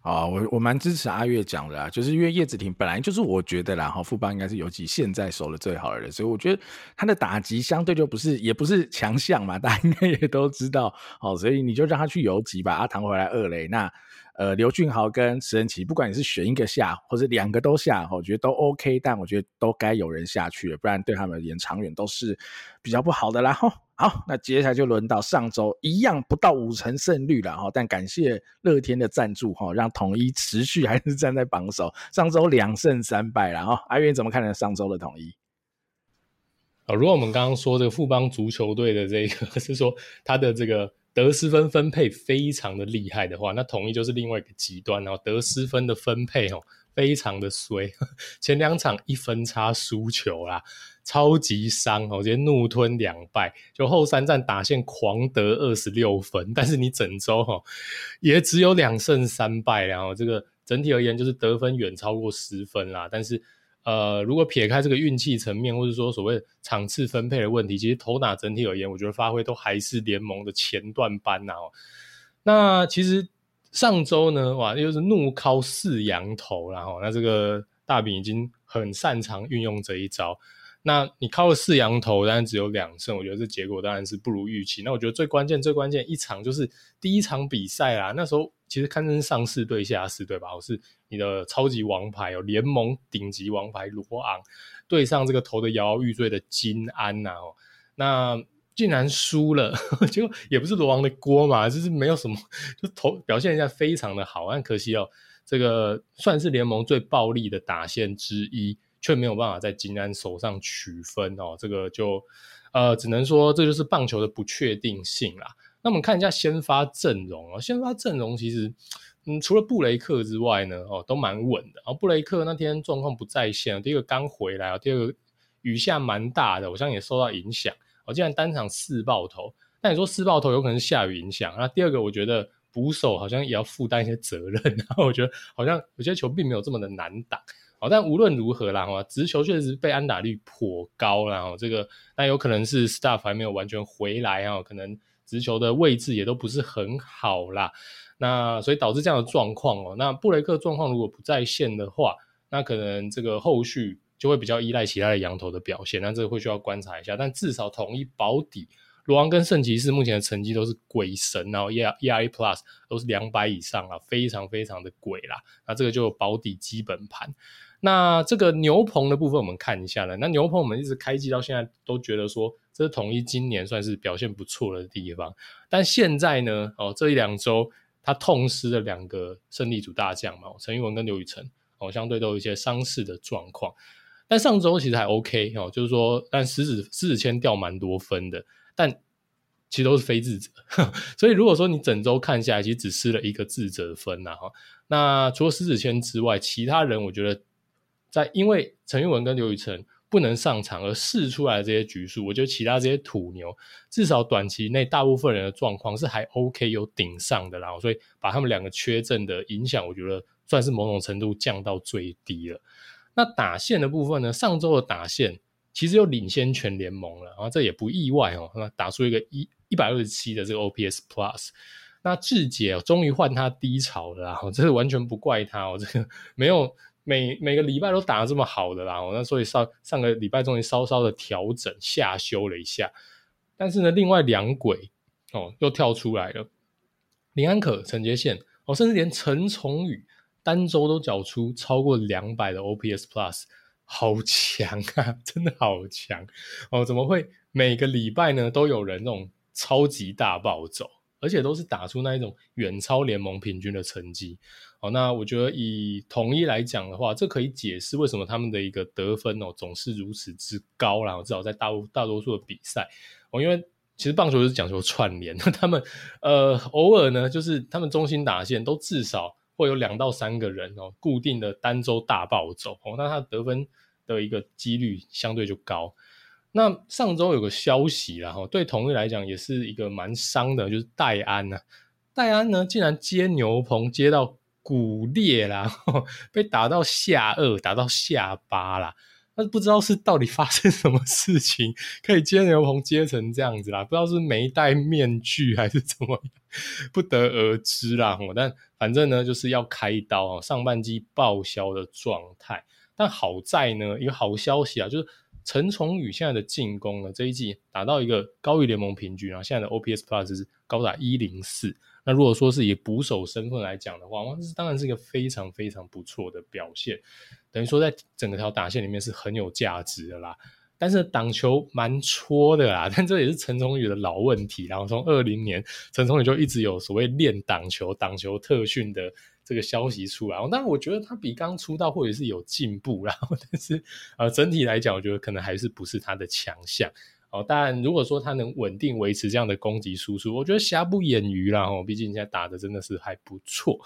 啊，我我蛮支持阿月讲的啊，就是因为叶子廷本来就是我觉得啦，哈，富邦应该是游击现在守的最好的人，所以我觉得他的打击相对就不是也不是强项嘛，大家应该也都知道，哦，所以你就让他去游击吧，阿唐回来二垒那。呃，刘俊豪跟池恩齐，不管你是选一个下，或者两个都下，我觉得都 OK，但我觉得都该有人下去了，不然对他们而言长远都是比较不好的啦。哈，好，那接下来就轮到上周一样不到五成胜率了哈，但感谢乐天的赞助哈，让统一持续还是站在榜首。上周两胜三败了哈，阿元怎么看呢？上周的统一？啊，如果我们刚刚说这个富邦足球队的这个 是说他的这个。得失分分配非常的厉害的话，那统一就是另外一个极端哦。得失分的分配哦，非常的衰，前两场一分差输球啦，超级伤哦，直接怒吞两败，就后三战打线狂得二十六分，但是你整周哈也只有两胜三败，然后这个整体而言就是得分远超过十分啦，但是。呃，如果撇开这个运气层面，或者说所谓场次分配的问题，其实投打整体而言，我觉得发挥都还是联盟的前段班呐、啊。那其实上周呢，哇，又是怒敲四羊头，然后那这个大饼已经很擅长运用这一招。那你靠了四羊头，但是只有两胜，我觉得这结果当然是不如预期。那我觉得最关键、最关键一场就是第一场比赛啦。那时候其实堪称上市对下市，对吧？我是你的超级王牌哦，联盟顶级王牌罗昂对上这个投的摇摇欲坠的金安呐哦，那竟然输了，结果也不是罗昂的锅嘛，就是没有什么，就投表现一下非常的好，但可惜哦，这个算是联盟最暴力的打线之一。却没有办法在金安手上取分哦，这个就呃，只能说这就是棒球的不确定性啦。那我们看一下先发阵容啊，先发阵容其实嗯，除了布雷克之外呢，哦，都蛮稳的。然后布雷克那天状况不在线，第一个刚回来啊，第二个雨下蛮大的，我相信也受到影响。我竟然单场四爆头，那你说四爆头有可能是下雨影响。那第二个我觉得捕手好像也要负担一些责任，然后我觉得好像有些球并没有这么的难打。好，但无论如何啦，哈，直球确实被安打率颇高啦，哈，这个那有可能是 staff 还没有完全回来啊，可能直球的位置也都不是很好啦，那所以导致这样的状况哦。那布雷克状况如果不在线的话，那可能这个后续就会比较依赖其他的羊头的表现，那这个会需要观察一下。但至少统一保底，罗昂跟圣骑士目前的成绩都是鬼神，然后 ERA Plus 都是两百以上啊，非常非常的鬼啦。那这个就保底基本盘。那这个牛棚的部分，我们看一下了。那牛棚我们一直开机到现在都觉得说，这是统一今年算是表现不错的地方。但现在呢，哦，这一两周他痛失了两个胜利组大将嘛，陈玉文跟刘宇辰，哦，相对都有一些伤势的状况。但上周其实还 OK 哦，就是说，但石子石子谦掉蛮多分的，但其实都是非自责。所以如果说你整周看下来，其实只失了一个智者分呐哈。那除了石子谦之外，其他人我觉得。在因为陈玉文跟刘宇辰不能上场而试出来的这些局数，我觉得其他这些土牛至少短期内大部分人的状况是还 OK 有顶上的啦，所以把他们两个缺阵的影响，我觉得算是某种程度降到最低了。那打线的部分呢？上周的打线其实又领先全联盟了，然后这也不意外哦。那打出一个一一百二十七的这个 OPS Plus，那志杰哦，终于换他低潮了，然后这个完全不怪他哦，这个没有。每每个礼拜都打得这么好的啦，那所以上上个礼拜终于稍稍的调整下修了一下，但是呢，另外两鬼哦又跳出来了，林安可、陈杰宪哦，甚至连陈崇宇单周都缴出超过两百的 OPS Plus，好强啊，真的好强哦！怎么会每个礼拜呢都有人那种超级大暴走，而且都是打出那一种远超联盟平均的成绩？好，那我觉得以统一来讲的话，这可以解释为什么他们的一个得分哦总是如此之高，然后至少在大大多数的比赛哦，因为其实棒球是讲求串联，那他们呃偶尔呢就是他们中心打线都至少会有两到三个人哦固定的单周大暴走哦，那他得分的一个几率相对就高。那上周有个消息啦，哈，对统一来讲也是一个蛮伤的，就是戴安呐、啊，戴安呢竟然接牛棚接到。骨裂啦，被打到下颚，打到下巴啦。但是不知道是到底发生什么事情，可以接牛棚接成这样子啦。不知道是没戴面具还是怎么，不得而知啦。但反正呢，就是要开刀，上半季报销的状态。但好在呢，一个好消息啊，就是陈崇宇现在的进攻呢，这一季达到一个高于联盟平均啊，现在的 OPS Plus 是高达一零四。那如果说是以捕手身份来讲的话，哇，这当然是一个非常非常不错的表现，等于说在整个条打线里面是很有价值的啦。但是挡球蛮戳的啦，但这也是陈崇宇的老问题。然后从二零年，陈崇宇就一直有所谓练挡球、挡球特训的这个消息出来。当然，我觉得他比刚出道或者是有进步，然 后但是呃整体来讲，我觉得可能还是不是他的强项。哦，但如果说他能稳定维持这样的攻击输出，我觉得瑕不掩瑜啦。哦，毕竟现在打的真的是还不错。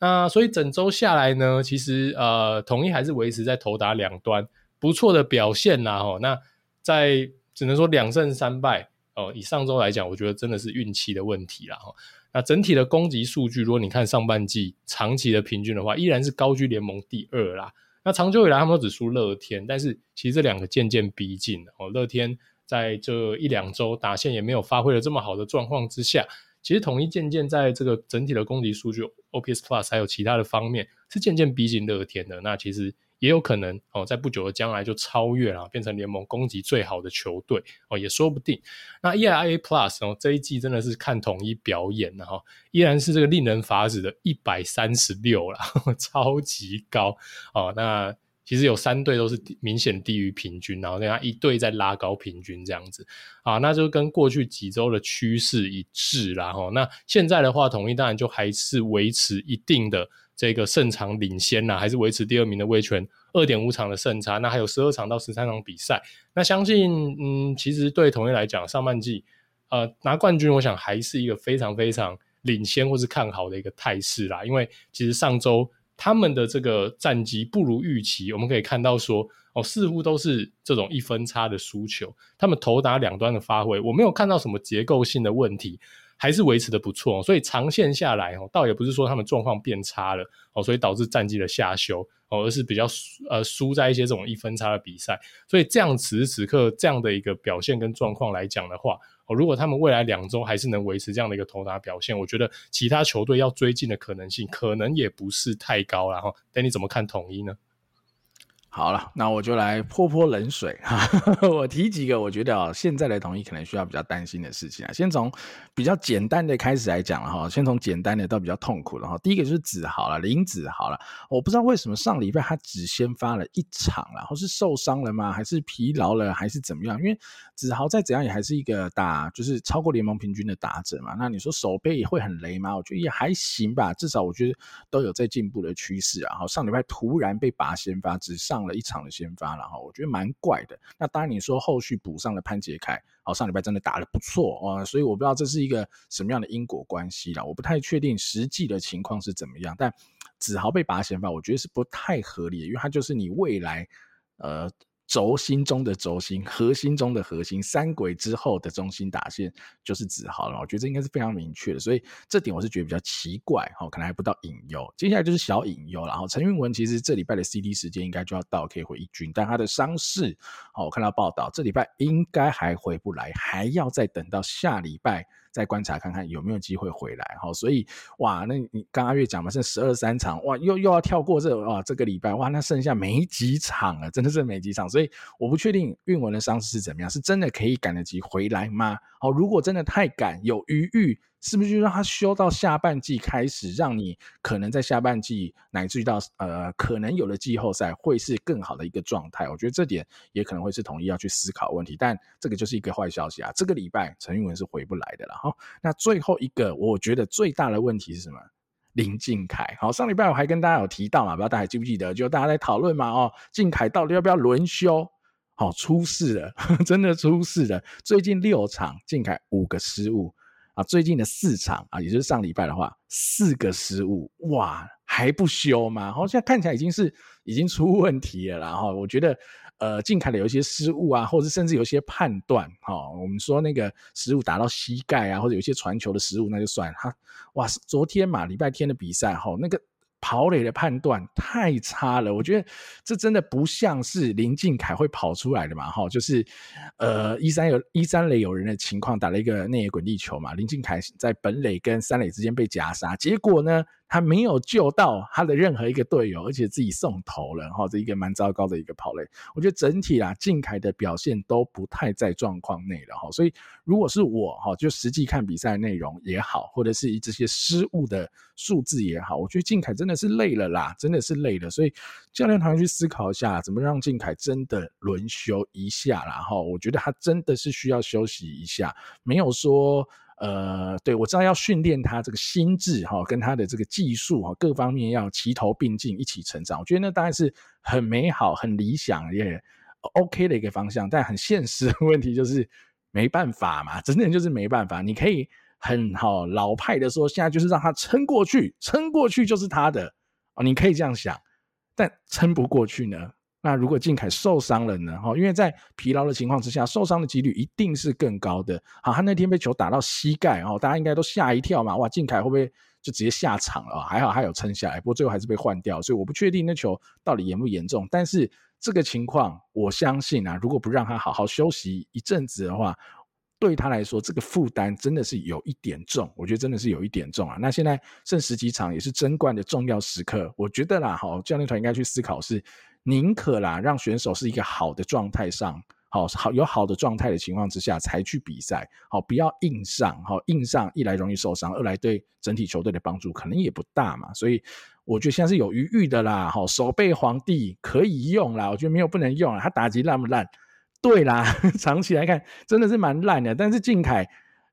那所以整周下来呢，其实呃，统一还是维持在投打两端不错的表现啦。哦，那在只能说两胜三败哦。以上周来讲，我觉得真的是运气的问题啦。哈，那整体的攻击数据，如果你看上半季长期的平均的话，依然是高居联盟第二啦。那长久以来，他们都只输乐天，但是其实这两个渐渐逼近哦，乐天。在这一两周打线也没有发挥的这么好的状况之下，其实统一渐渐在这个整体的攻击数据 OPS Plus 还有其他的方面是渐渐逼近乐天的。那其实也有可能哦，在不久的将来就超越了，变成联盟攻击最好的球队哦，也说不定。那 ERA Plus 哦，这一季真的是看统一表演了哈，依然是这个令人发指的一百三十六了，超级高哦。那其实有三队都是明显低于平均，然后另外一队在拉高平均这样子啊，那就跟过去几周的趋势一致啦。哈。那现在的话，统一当然就还是维持一定的这个胜场领先啦，还是维持第二名的威权二点五场的胜差，那还有十二场到十三场比赛，那相信嗯，其实对统一来讲，上半季呃拿冠军，我想还是一个非常非常领先或是看好的一个态势啦，因为其实上周。他们的这个战绩不如预期，我们可以看到说，哦，似乎都是这种一分差的输球。他们投打两端的发挥，我没有看到什么结构性的问题，还是维持的不错。所以长线下来，哦，倒也不是说他们状况变差了，哦，所以导致战绩的下修，哦，而是比较呃输在一些这种一分差的比赛。所以这样此时此刻这样的一个表现跟状况来讲的话。如果他们未来两周还是能维持这样的一个投打表现，我觉得其他球队要追进的可能性可能也不是太高了哈。但你怎么看统一呢？好了，那我就来泼泼冷水哈。我提几个我觉得啊，现在的统一可能需要比较担心的事情啊。先从比较简单的开始来讲了哈。先从简单的到比较痛苦的哈。第一个就是子豪了，林子豪了。我不知道为什么上礼拜他只先发了一场了，或是受伤了吗？还是疲劳了？还是怎么样？因为子豪再怎样也还是一个打就是超过联盟平均的打者嘛。那你说守备也会很雷吗？我觉得也还行吧，至少我觉得都有在进步的趋势啊。好，上礼拜突然被拔先发，只上一场的先发了哈，我觉得蛮怪的。那当然你说后续补上了潘杰凯，好，上礼拜真的打得不错啊，所以我不知道这是一个什么样的因果关系啦，我不太确定实际的情况是怎么样。但子豪被拔先发，我觉得是不太合理的，因为他就是你未来呃。轴心中的轴心，核心中的核心，三轨之后的中心打线就是子豪了。我觉得这应该是非常明确的，所以这点我是觉得比较奇怪哈，可能还不到隐忧。接下来就是小隐忧。然后陈韵文其实这礼拜的 CD 时间应该就要到，可以回一军，但他的伤势，好，我看到报道，这礼拜应该还回不来，还要再等到下礼拜。再观察看看有没有机会回来，好，所以哇，那你刚阿月讲嘛，剩十二三场，哇，又又要跳过这哇这个礼拜，哇，那剩下没几场了，真的是没几场，所以我不确定韵文的伤势是怎么样，是真的可以赶得及回来吗？好，如果真的太赶，有余裕。是不是就让他休到下半季开始，让你可能在下半季乃至于到呃可能有的季后赛会是更好的一个状态？我觉得这点也可能会是统一要去思考问题，但这个就是一个坏消息啊！这个礼拜陈韵文是回不来的了哈。那最后一个，我觉得最大的问题是什么？林靖凯。好，上礼拜我还跟大家有提到嘛，不知道大家还记不记得？就大家在讨论嘛，哦，靖凯到底要不要轮休？好，出事了，真的出事了。最近六场，靖凯五个失误。啊，最近的四场啊，也就是上礼拜的话，四个失误，哇，还不休吗？好，现在看起来已经是已经出问题了啦。然后我觉得，呃，近凯的有一些失误啊，或者甚至有一些判断，哈，我们说那个失误打到膝盖啊，或者有些传球的失误，那就算哈。哇，昨天嘛，礼拜天的比赛，哈，那个。跑垒的判断太差了，我觉得这真的不像是林靖凯会跑出来的嘛，哈，就是呃一三有一三垒有人的情况，打了一个内野滚地球嘛，林靖凯在本垒跟三垒之间被夹杀，结果呢，他没有救到他的任何一个队友，而且自己送头了，哈，这一个蛮糟糕的一个跑垒。我觉得整体啦，靖凯的表现都不太在状况内了，哈。所以如果是我，哈，就实际看比赛内容也好，或者是这些失误的数字也好，我觉得靖凯真的是累了啦，真的是累了。所以教练团去思考一下，怎么让靖凯真的轮休一下啦，哈。我觉得他真的是需要休息一下，没有说。呃，对，我知道要训练他这个心智哈，跟他的这个技术哈，各方面要齐头并进，一起成长。我觉得那当然是很美好、很理想也 OK 的一个方向，但很现实的问题就是没办法嘛，真的就是没办法。你可以很好老派的说，现在就是让他撑过去，撑过去就是他的哦，你可以这样想，但撑不过去呢？那如果靖凯受伤了呢？哈，因为在疲劳的情况之下，受伤的几率一定是更高的。好，他那天被球打到膝盖，哦，大家应该都吓一跳嘛。哇，靖凯会不会就直接下场了？还好他有撑下来，不过最后还是被换掉。所以我不确定那球到底严不严重。但是这个情况，我相信啊，如果不让他好好休息一阵子的话，对他来说，这个负担真的是有一点重，我觉得真的是有一点重啊。那现在剩十几场，也是争冠的重要时刻，我觉得啦，好，教练团应该去思考是，宁可啦让选手是一个好的状态上，好好有好的状态的情况之下才去比赛，好，不要硬上，好硬上，一来容易受伤，二来对整体球队的帮助可能也不大嘛。所以我觉得现在是有余裕的啦，好，守备皇帝可以用啦，我觉得没有不能用啊，他打击烂不烂？对啦，长期来看真的是蛮烂的，但是靖凯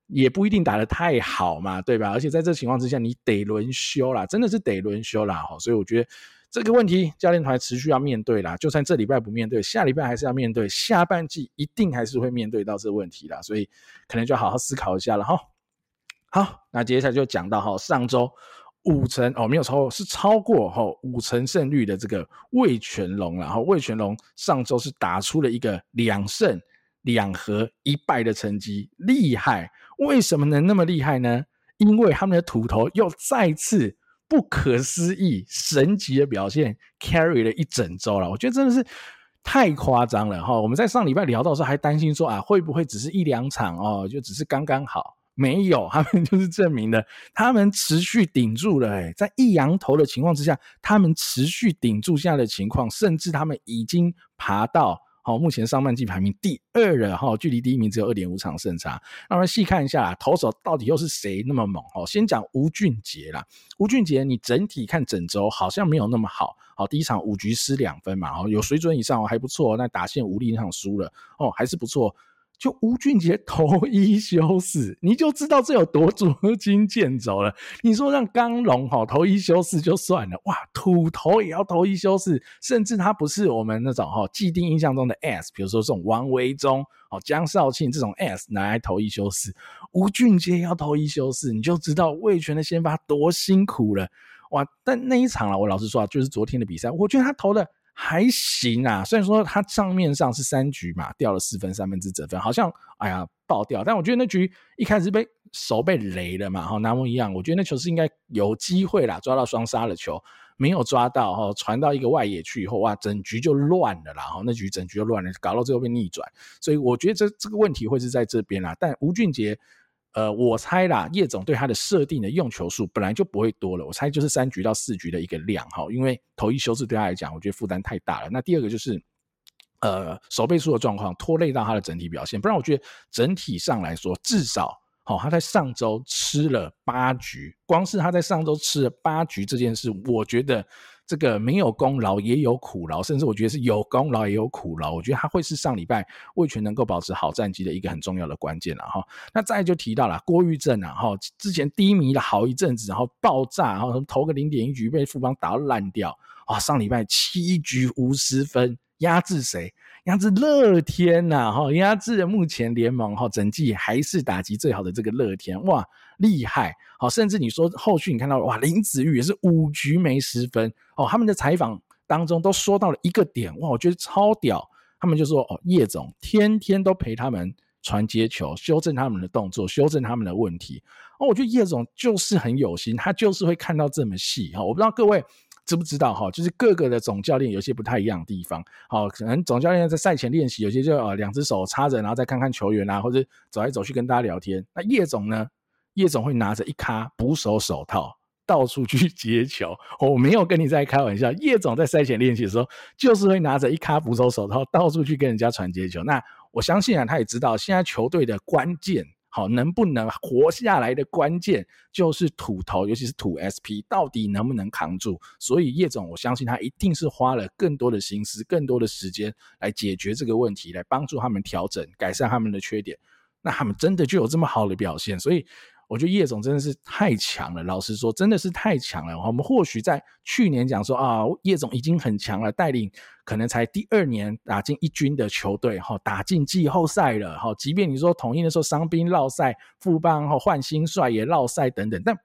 也不一定打得太好嘛，对吧？而且在这情况之下，你得轮休啦，真的是得轮休啦。所以我觉得这个问题教练团持续要面对啦，就算这礼拜不面对，下礼拜还是要面对，下半季一定还是会面对到这个问题啦，所以可能就好好思考一下了哈。好，那接下来就讲到哈，上周。五成哦，没有超过，是超过哈、五成胜率的这个味全龙，然后味全龙上周是打出了一个两胜两和一败的成绩，厉害！为什么能那么厉害呢？因为他们的土头又再次不可思议、神奇的表现，carry 了一整周了。我觉得真的是太夸张了哈、我们在上礼拜聊到的时候还担心说啊，会不会只是一两场哦，就只是刚刚好。没有，他们就是证明了，他们持续顶住了。哎，在一扬头的情况之下，他们持续顶住现在的情况，甚至他们已经爬到好目前上半季排名第二了哈，距离第一名只有二点五场胜差。那我们细看一下，投手到底又是谁那么猛？哦，先讲吴俊杰啦，吴俊杰，你整体看整周好像没有那么好。好，第一场五局失两分嘛，哦，有水准以上哦还不错。那打线无力那场输了哦，还是不错。就吴俊杰投一休四，你就知道这有多捉襟见肘了。你说让刚龙哈投一休四就算了，哇，土投也要投一休四，甚至他不是我们那种哈既定印象中的 S，比如说这种王维忠、哦江少庆这种 S 拿来投一休四，吴俊杰要投一休四，你就知道魏全的先发多辛苦了，哇！但那一场啊，我老实说啊，就是昨天的比赛，我觉得他投的。还行啊，虽然说他账面上是三局嘛，掉了四分三分之得分，好像哎呀爆掉。但我觉得那局一开始被手被雷了嘛，哈，南蒙一样，我觉得那球是应该有机会啦，抓到双杀的球，没有抓到，哈，传到一个外野去以后，哇，整局就乱了啦，哈，那局整局就乱了，搞到最后被逆转，所以我觉得这这个问题会是在这边啦。但吴俊杰。呃，我猜啦，叶总对他的设定的用球数本来就不会多了，我猜就是三局到四局的一个量哈，因为投一休四对他来讲，我觉得负担太大了。那第二个就是，呃，守备数的状况拖累到他的整体表现，不然我觉得整体上来说，至少好，他在上周吃了八局，光是他在上周吃了八局这件事，我觉得。这个没有功劳也有苦劳，甚至我觉得是有功劳也有苦劳。我觉得他会是上礼拜味全能够保持好战绩的一个很重要的关键了哈。那再就提到了郭玉正啊哈，之前低迷了好一阵子，然后爆炸，然后投个零点一局被富邦打到烂掉啊。上礼拜七局无失分，压制谁？压制乐天呐哈，压制目前联盟哈整季还是打击最好的这个乐天哇，厉害。好，甚至你说后续你看到哇，林子玉也是五局没失分哦。他们的采访当中都说到了一个点哇，我觉得超屌。他们就说哦，叶总天天都陪他们传接球，修正他们的动作，修正他们的问题哦。我觉得叶总就是很有心，他就是会看到这么细哈。我不知道各位知不知道哈，就是各个的总教练有些不太一样的地方。好，可能总教练在赛前练习，有些就呃两只手插着，然后再看看球员啊，或者走来走去跟大家聊天。那叶总呢？叶总会拿着一咖捕手手套到处去 接球，我没有跟你在开玩笑。叶总在赛前练习的时候，就是会拿着一咖捕手手套到处去跟人家传接球。那我相信啊，他也知道现在球队的关键，好能不能活下来的关键就是土投，尤其是土 SP 到底能不能扛住。所以叶总，我相信他一定是花了更多的心思、更多的时间来解决这个问题，来帮助他们调整、改善他们的缺点。那他们真的就有这么好的表现，所以。我觉得叶总真的是太强了，老实说，真的是太强了。我们或许在去年讲说啊，叶总已经很强了，带领可能才第二年打进一军的球队，哈，打进季后赛了，哈。即便你说统一的时候伤兵落赛，富邦哈换新帅也落赛等等，但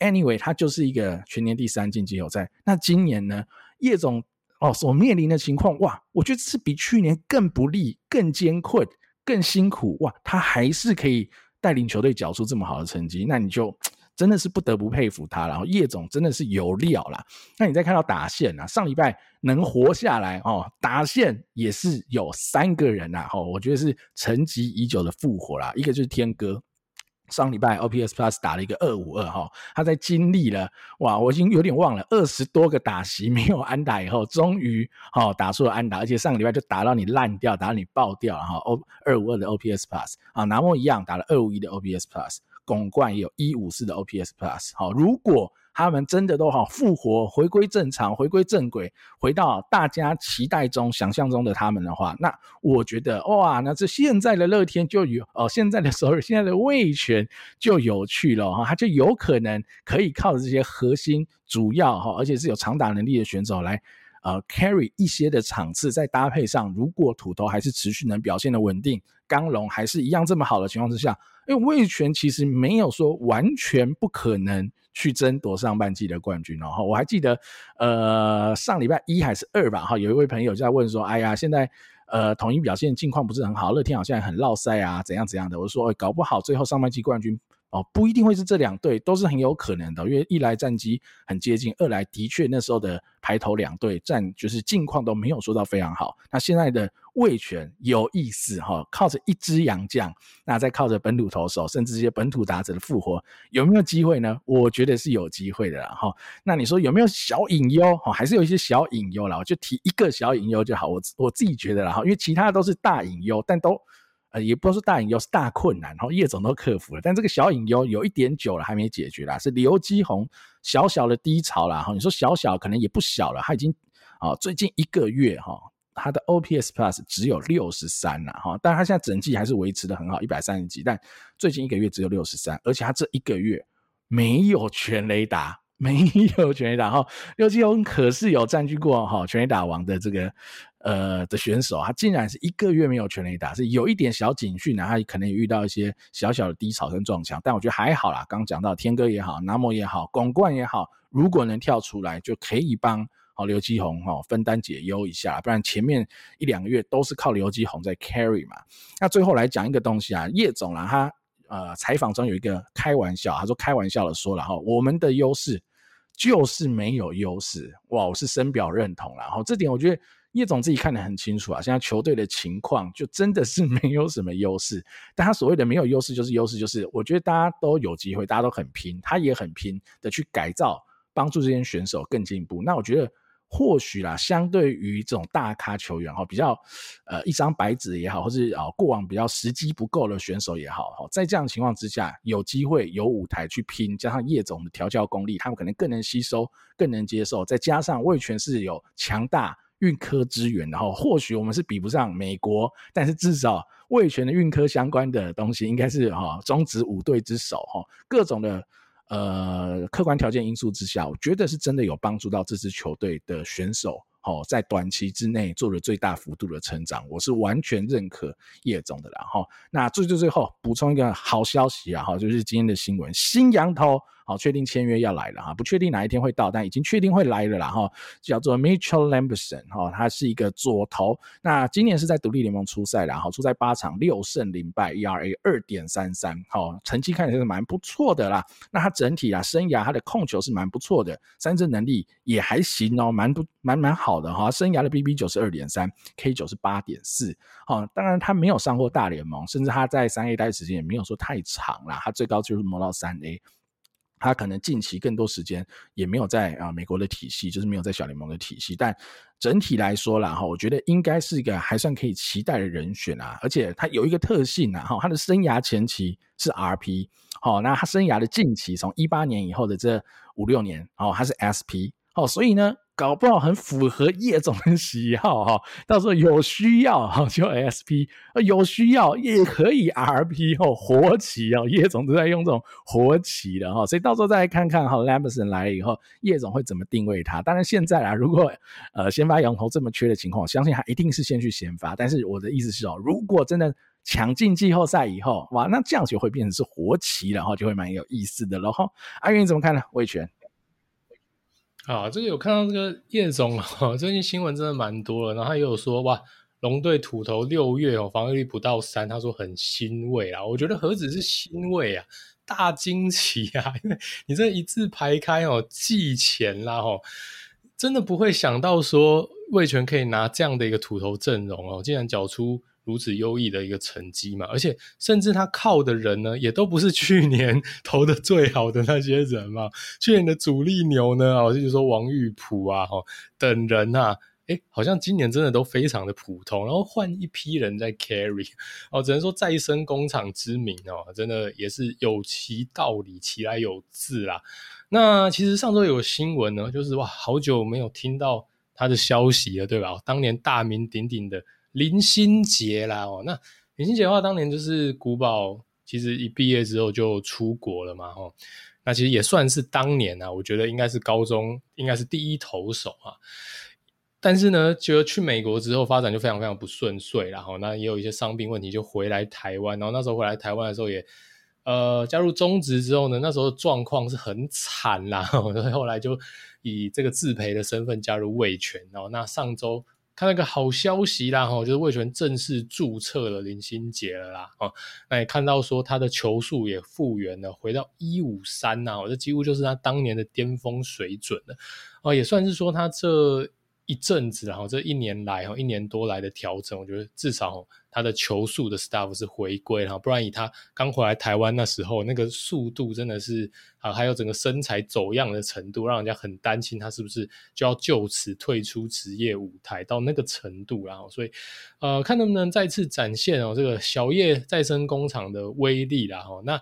anyway，他就是一个全年第三进季后赛。那今年呢，叶总哦所面临的情况，哇，我觉得是比去年更不利、更艰困、更辛苦，哇，他还是可以。带领球队缴出这么好的成绩，那你就真的是不得不佩服他。然后叶总真的是有料啦。那你再看到打线啊，上礼拜能活下来哦，打线也是有三个人呐，哦，我觉得是沉寂已久的复活啦。一个就是天哥。上礼拜 OPS Plus 打了一个二五二哈，他在经历了哇，我已经有点忘了二十多个打席没有安打以后，终于哦打出了安打，而且上个礼拜就打到你烂掉，打到你爆掉了哈。O 二五二的 OPS Plus 啊，拿莫一样打了二五一的 OPS Plus，拱冠也有一五四的 OPS Plus。好，如果他们真的都好复活，回归正常，回归正轨，回到大家期待中、想象中的他们的话，那我觉得哇，那这现在的乐天就有哦，现在的 sorry，现在的味全就有趣了哈，他就有可能可以靠着这些核心主要哈，而且是有长打能力的选手来呃 carry 一些的场次，再搭配上如果土头还是持续能表现的稳定，刚龙还是一样这么好的情况之下，因为味全其实没有说完全不可能。去争夺上半季的冠军哦！我还记得，呃，上礼拜一还是二吧？哈，有一位朋友就在问说：“哎呀，现在呃，统一表现近况不是很好，乐天好像很落赛啊，怎样怎样的？”我说：“搞不好最后上半季冠军。”哦，不一定会是这两队，都是很有可能的，因为一来战绩很接近，二来的确那时候的排头两队战就是近况都没有说到非常好。那现在的味全有意思哈，靠着一支洋将，那再靠着本土投手，甚至这些本土打者的复活，有没有机会呢？我觉得是有机会的啦哈。那你说有没有小隐忧？哈，还是有一些小隐忧啦，我就提一个小隐忧就好。我我自己觉得啦哈，因为其他都是大隐忧，但都。呃，也不是大隐忧，是大困难，然后叶总都克服了，但这个小隐忧有一点久了，还没解决啦，是刘基宏小小的低潮啦。哈，你说小小可能也不小了，他已经啊，最近一个月哈，他的 OPS Plus 只有六十三了哈，但他现在整季还是维持的很好，一百三十几，但最近一个月只有六十三，而且他这一个月没有全雷打。没有全雷打哈，刘基鸿可是有占据过哈全雷打王的这个呃的选手，他竟然是一个月没有全雷打，是有一点小警讯啊，他可能也遇到一些小小的低潮跟撞墙，但我觉得还好啦。刚讲到天哥也好，南摩也好，广冠也好，如果能跳出来，就可以帮好刘基宏哈分担解忧一下，不然前面一两个月都是靠刘基宏在 carry 嘛。那最后来讲一个东西啊，叶总啦他。呃，采访中有一个开玩笑，他说开玩笑的说了哈，我们的优势就是没有优势，哇，我是深表认同了哈，这点我觉得叶总自己看得很清楚啊，现在球队的情况就真的是 没有什么优势，但他所谓的没有优势就是优势，就是我觉得大家都有机会，大家都很拼，他也很拼的去改造，帮助这些选手更进步，那我觉得。或许啦，相对于这种大咖球员哈，比较呃一张白纸也好，或是啊过往比较时机不够的选手也好哈，在这样情况之下，有机会有舞台去拼，加上叶总的调教功力，他们可能更能吸收，更能接受。再加上味全是有强大运科资源，然后或许我们是比不上美国，但是至少味全的运科相关的东西应该是哈中职五队之首哈，各种的。呃，客观条件因素之下，我觉得是真的有帮助到这支球队的选手，哦，在短期之内做了最大幅度的成长，我是完全认可叶总的啦，哈。那最最最后补充一个好消息啊，哈，就是今天的新闻，新羊头。好，确定签约要来了哈，不确定哪一天会到，但已经确定会来了啦哈。叫做 Mitchell Lamberson 哈，他是一个左投，那今年是在独立联盟出赛啦，哈，出赛八场六胜零败，ERA 二点三三，好，成绩看起来是蛮不错的啦。那他整体啊，生涯他的控球是蛮不错的，三振能力也还行哦，蛮不蛮蛮好的哈。生涯的 BB 九十二点三，K 九十八点四，好，当然他没有上过大联盟，甚至他在三 A 待的时间也没有说太长啦，他最高就是磨到三 A。他可能近期更多时间也没有在啊美国的体系，就是没有在小联盟的体系。但整体来说啦，哈，我觉得应该是一个还算可以期待的人选啊。而且他有一个特性啊，哈，他的生涯前期是 RP，好，那他生涯的近期从一八年以后的这五六年，哦，他是 SP，哦，所以呢。搞不好很符合叶总的喜好哈，到时候有需要哈就 SP，有需要也可以 RP 哦，活棋哦，叶总都在用这种活棋的哈，所以到时候再来看看哈，Lamberson 来了以后，叶总会怎么定位他？当然现在啊，如果呃先发洋投这么缺的情况，我相信他一定是先去先发。但是我的意思是哦，如果真的抢进季后赛以后，哇，那这样就会变成是活棋了哈，就会蛮有意思的了哈。阿云你怎么看呢？魏全。啊，这个有看到这个叶总哈，最近新闻真的蛮多了，然后他也有说哇，龙队土头六月哦，防御率不到三，他说很欣慰啊。我觉得何止是欣慰啊，大惊奇啊！因为你这一字排开哦，季前啦哦，真的不会想到说魏全可以拿这样的一个土头阵容哦，竟然缴出如此优异的一个成绩嘛。而且甚至他靠的人呢，也都不是去年 投的最好的那些人嘛。去年的主力牛呢，哦，就是说王玉普啊，哈等人啊。哎，好像今年真的都非常的普通，然后换一批人在 carry 哦，只能说再生工厂之名哦，真的也是有其道理，其来有自啦。那其实上周有新闻呢，就是哇，好久没有听到他的消息了，对吧？当年大名鼎鼎的林心杰啦，哦，那林心杰的话，当年就是古堡，其实一毕业之后就出国了嘛，哦，那其实也算是当年啊，我觉得应该是高中，应该是第一投手啊。但是呢，觉得去美国之后发展就非常非常不顺遂，然后那也有一些伤病问题，就回来台湾。然后那时候回来台湾的时候也，呃加入中职之后呢，那时候状况是很惨啦。然后后来就以这个自培的身份加入味全。然后那上周看到个好消息啦，哈，就是魏全正式注册了林心杰了啦。哦，那也看到说他的球速也复原了，回到一五三呐，我这几乎就是他当年的巅峰水准了。哦，也算是说他这。一阵子，然后这一年来，哈，一年多来的调整，我觉得至少他的球速的 staff 是回归，然后不然以他刚回来台湾那时候那个速度，真的是啊，还有整个身材走样的程度，让人家很担心他是不是就要就此退出职业舞台到那个程度，然后所以呃，看能不能再次展现哦这个小叶再生工厂的威力啦，哈，那。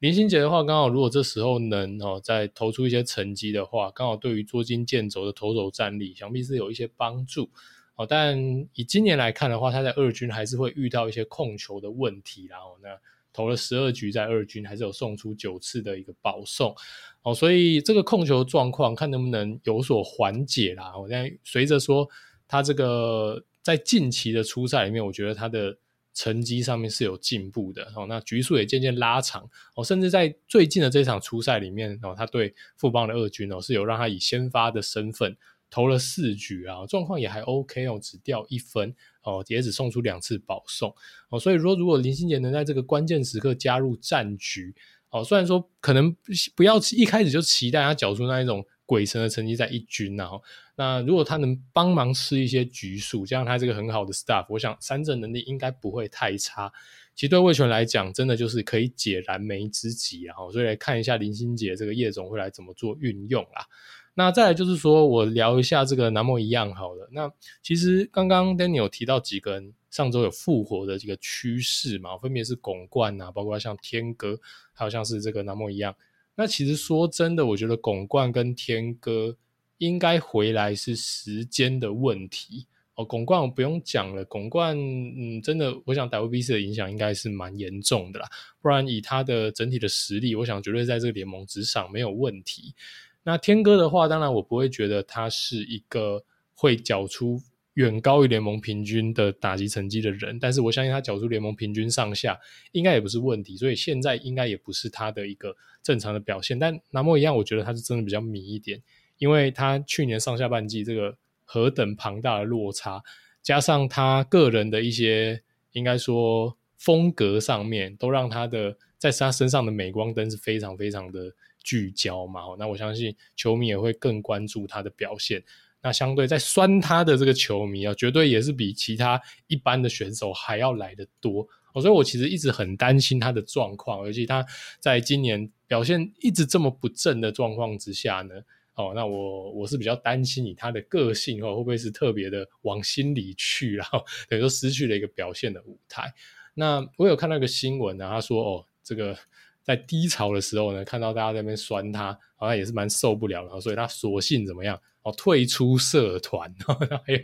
林心杰的话，刚好如果这时候能哦再投出一些成绩的话，刚好对于捉襟见肘的投手战力，想必是有一些帮助哦。但以今年来看的话，他在二军还是会遇到一些控球的问题，然后呢，投了十二局在二军，还是有送出九次的一个保送哦，所以这个控球状况看能不能有所缓解啦。我现在随着说他这个在近期的初赛里面，我觉得他的。成绩上面是有进步的哦，那局数也渐渐拉长哦，甚至在最近的这场初赛里面哦，他对富邦的二军哦是有让他以先发的身份投了四局啊，状况也还 OK 哦，只掉一分哦，也只送出两次保送哦，所以说如果林心杰能在这个关键时刻加入战局哦，虽然说可能不要一开始就期待他缴出那一种。鬼神的成绩在一军，然后那如果他能帮忙吃一些橘数，这样他这个很好的 staff，我想三振能力应该不会太差。其实对味全来讲，真的就是可以解燃眉之急，然后所以来看一下林心杰这个叶总会来怎么做运用啦。那再来就是说我聊一下这个南模一样好了。那其实刚刚 Danny 有提到几个上周有复活的这个趋势嘛，分别是巩冠啊，包括像天哥，还有像是这个南模一样。那其实说真的，我觉得巩冠跟天哥应该回来是时间的问题哦。巩冠我不用讲了，巩冠嗯，真的，我想 WBC 的影响应该是蛮严重的啦。不然以他的整体的实力，我想绝对在这个联盟之上没有问题。那天哥的话，当然我不会觉得他是一个会缴出。远高于联盟平均的打击成绩的人，但是我相信他缴出联盟平均上下应该也不是问题，所以现在应该也不是他的一个正常的表现。但南模一样，我觉得他是真的比较迷一点，因为他去年上下半季这个何等庞大的落差，加上他个人的一些应该说风格上面，都让他的在他身上的镁光灯是非常非常的聚焦嘛。那我相信球迷也会更关注他的表现。那相对在酸他的这个球迷啊，绝对也是比其他一般的选手还要来得多。所以我其实一直很担心他的状况，尤其他在今年表现一直这么不正的状况之下呢，哦，那我我是比较担心以他的个性哦，会不会是特别的往心里去，然后 等于说失去了一个表现的舞台。那我有看到一个新闻呢，他说哦，这个在低潮的时候呢，看到大家在那边酸他，好像也是蛮受不了的，所以他索性怎么样？哦，退出社团，然后还有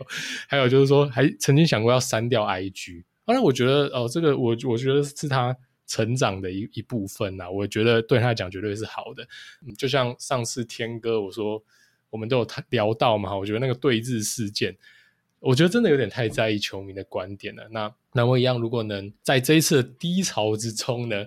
还有就是说，还曾经想过要删掉 IG。当然，我觉得哦，这个我我觉得是他成长的一一部分呐。我觉得对他来讲绝对是好的。就像上次天哥我说，我们都有聊到嘛，我觉得那个对峙事件，我觉得真的有点太在意球迷的观点了。那那我一样，如果能在这一次的低潮之中呢，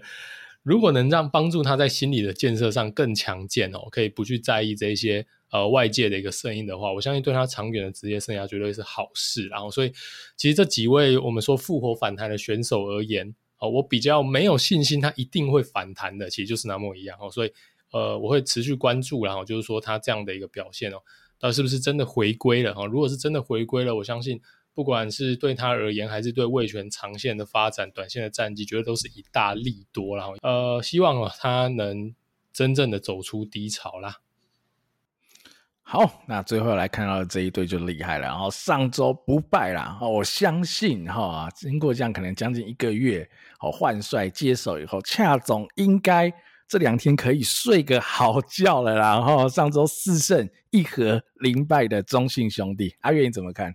如果能让帮助他在心理的建设上更强健哦，可以不去在意这些呃外界的一个声音的话，我相信对他长远的职业生涯绝对是好事。然后，所以其实这几位我们说复活反弹的选手而言，哦，我比较没有信心它一定会反弹的，其实就是那么一样哦。所以呃，我会持续关注，然后就是说它这样的一个表现哦，到是不是真的回归了哈？如果是真的回归了，我相信。不管是对他而言，还是对味全长线的发展、短线的战绩，觉得都是一大利多。然后，呃，希望啊，它能真正的走出低潮啦。好，那最后来看到这一队就厉害了。然后上周不败啦，我相信哈，经过这样可能将近一个月，哦，换帅接手以后，恰总应该这两天可以睡个好觉了啦。然后上周四胜一和零败的中信兄弟，阿月你怎么看？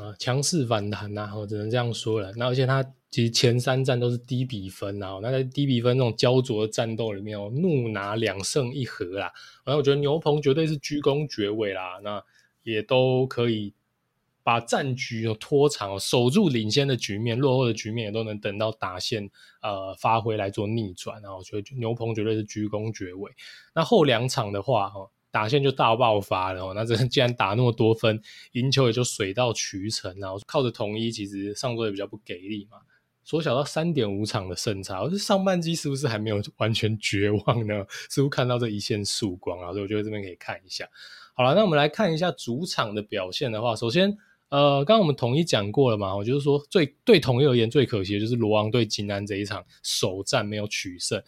啊，强势反弹呐、啊，我只能这样说了。那而且他其实前三战都是低比分啊，那在低比分那种焦灼的战斗里面哦，怒拿两胜一和啦。然后我觉得牛棚绝对是居功厥伟啦，那也都可以把战局拖长，守住领先的局面，落后的局面也都能等到打线呃发挥来做逆转。然后我觉得牛棚绝对是居功厥伟。那后两场的话哈。打线就大爆发了哦，那这既然打那么多分，赢球也就水到渠成，然后靠着统一，其实上周也比较不给力嘛，缩小到三点五场的胜差，而是上半季是不是还没有完全绝望呢？似乎看到这一线曙光啊，所以我觉得这边可以看一下。好了，那我们来看一下主场的表现的话，首先，呃，刚刚我们统一讲过了嘛，我就是说最对统一而言最可惜的就是罗昂对金安这一场首战没有取胜。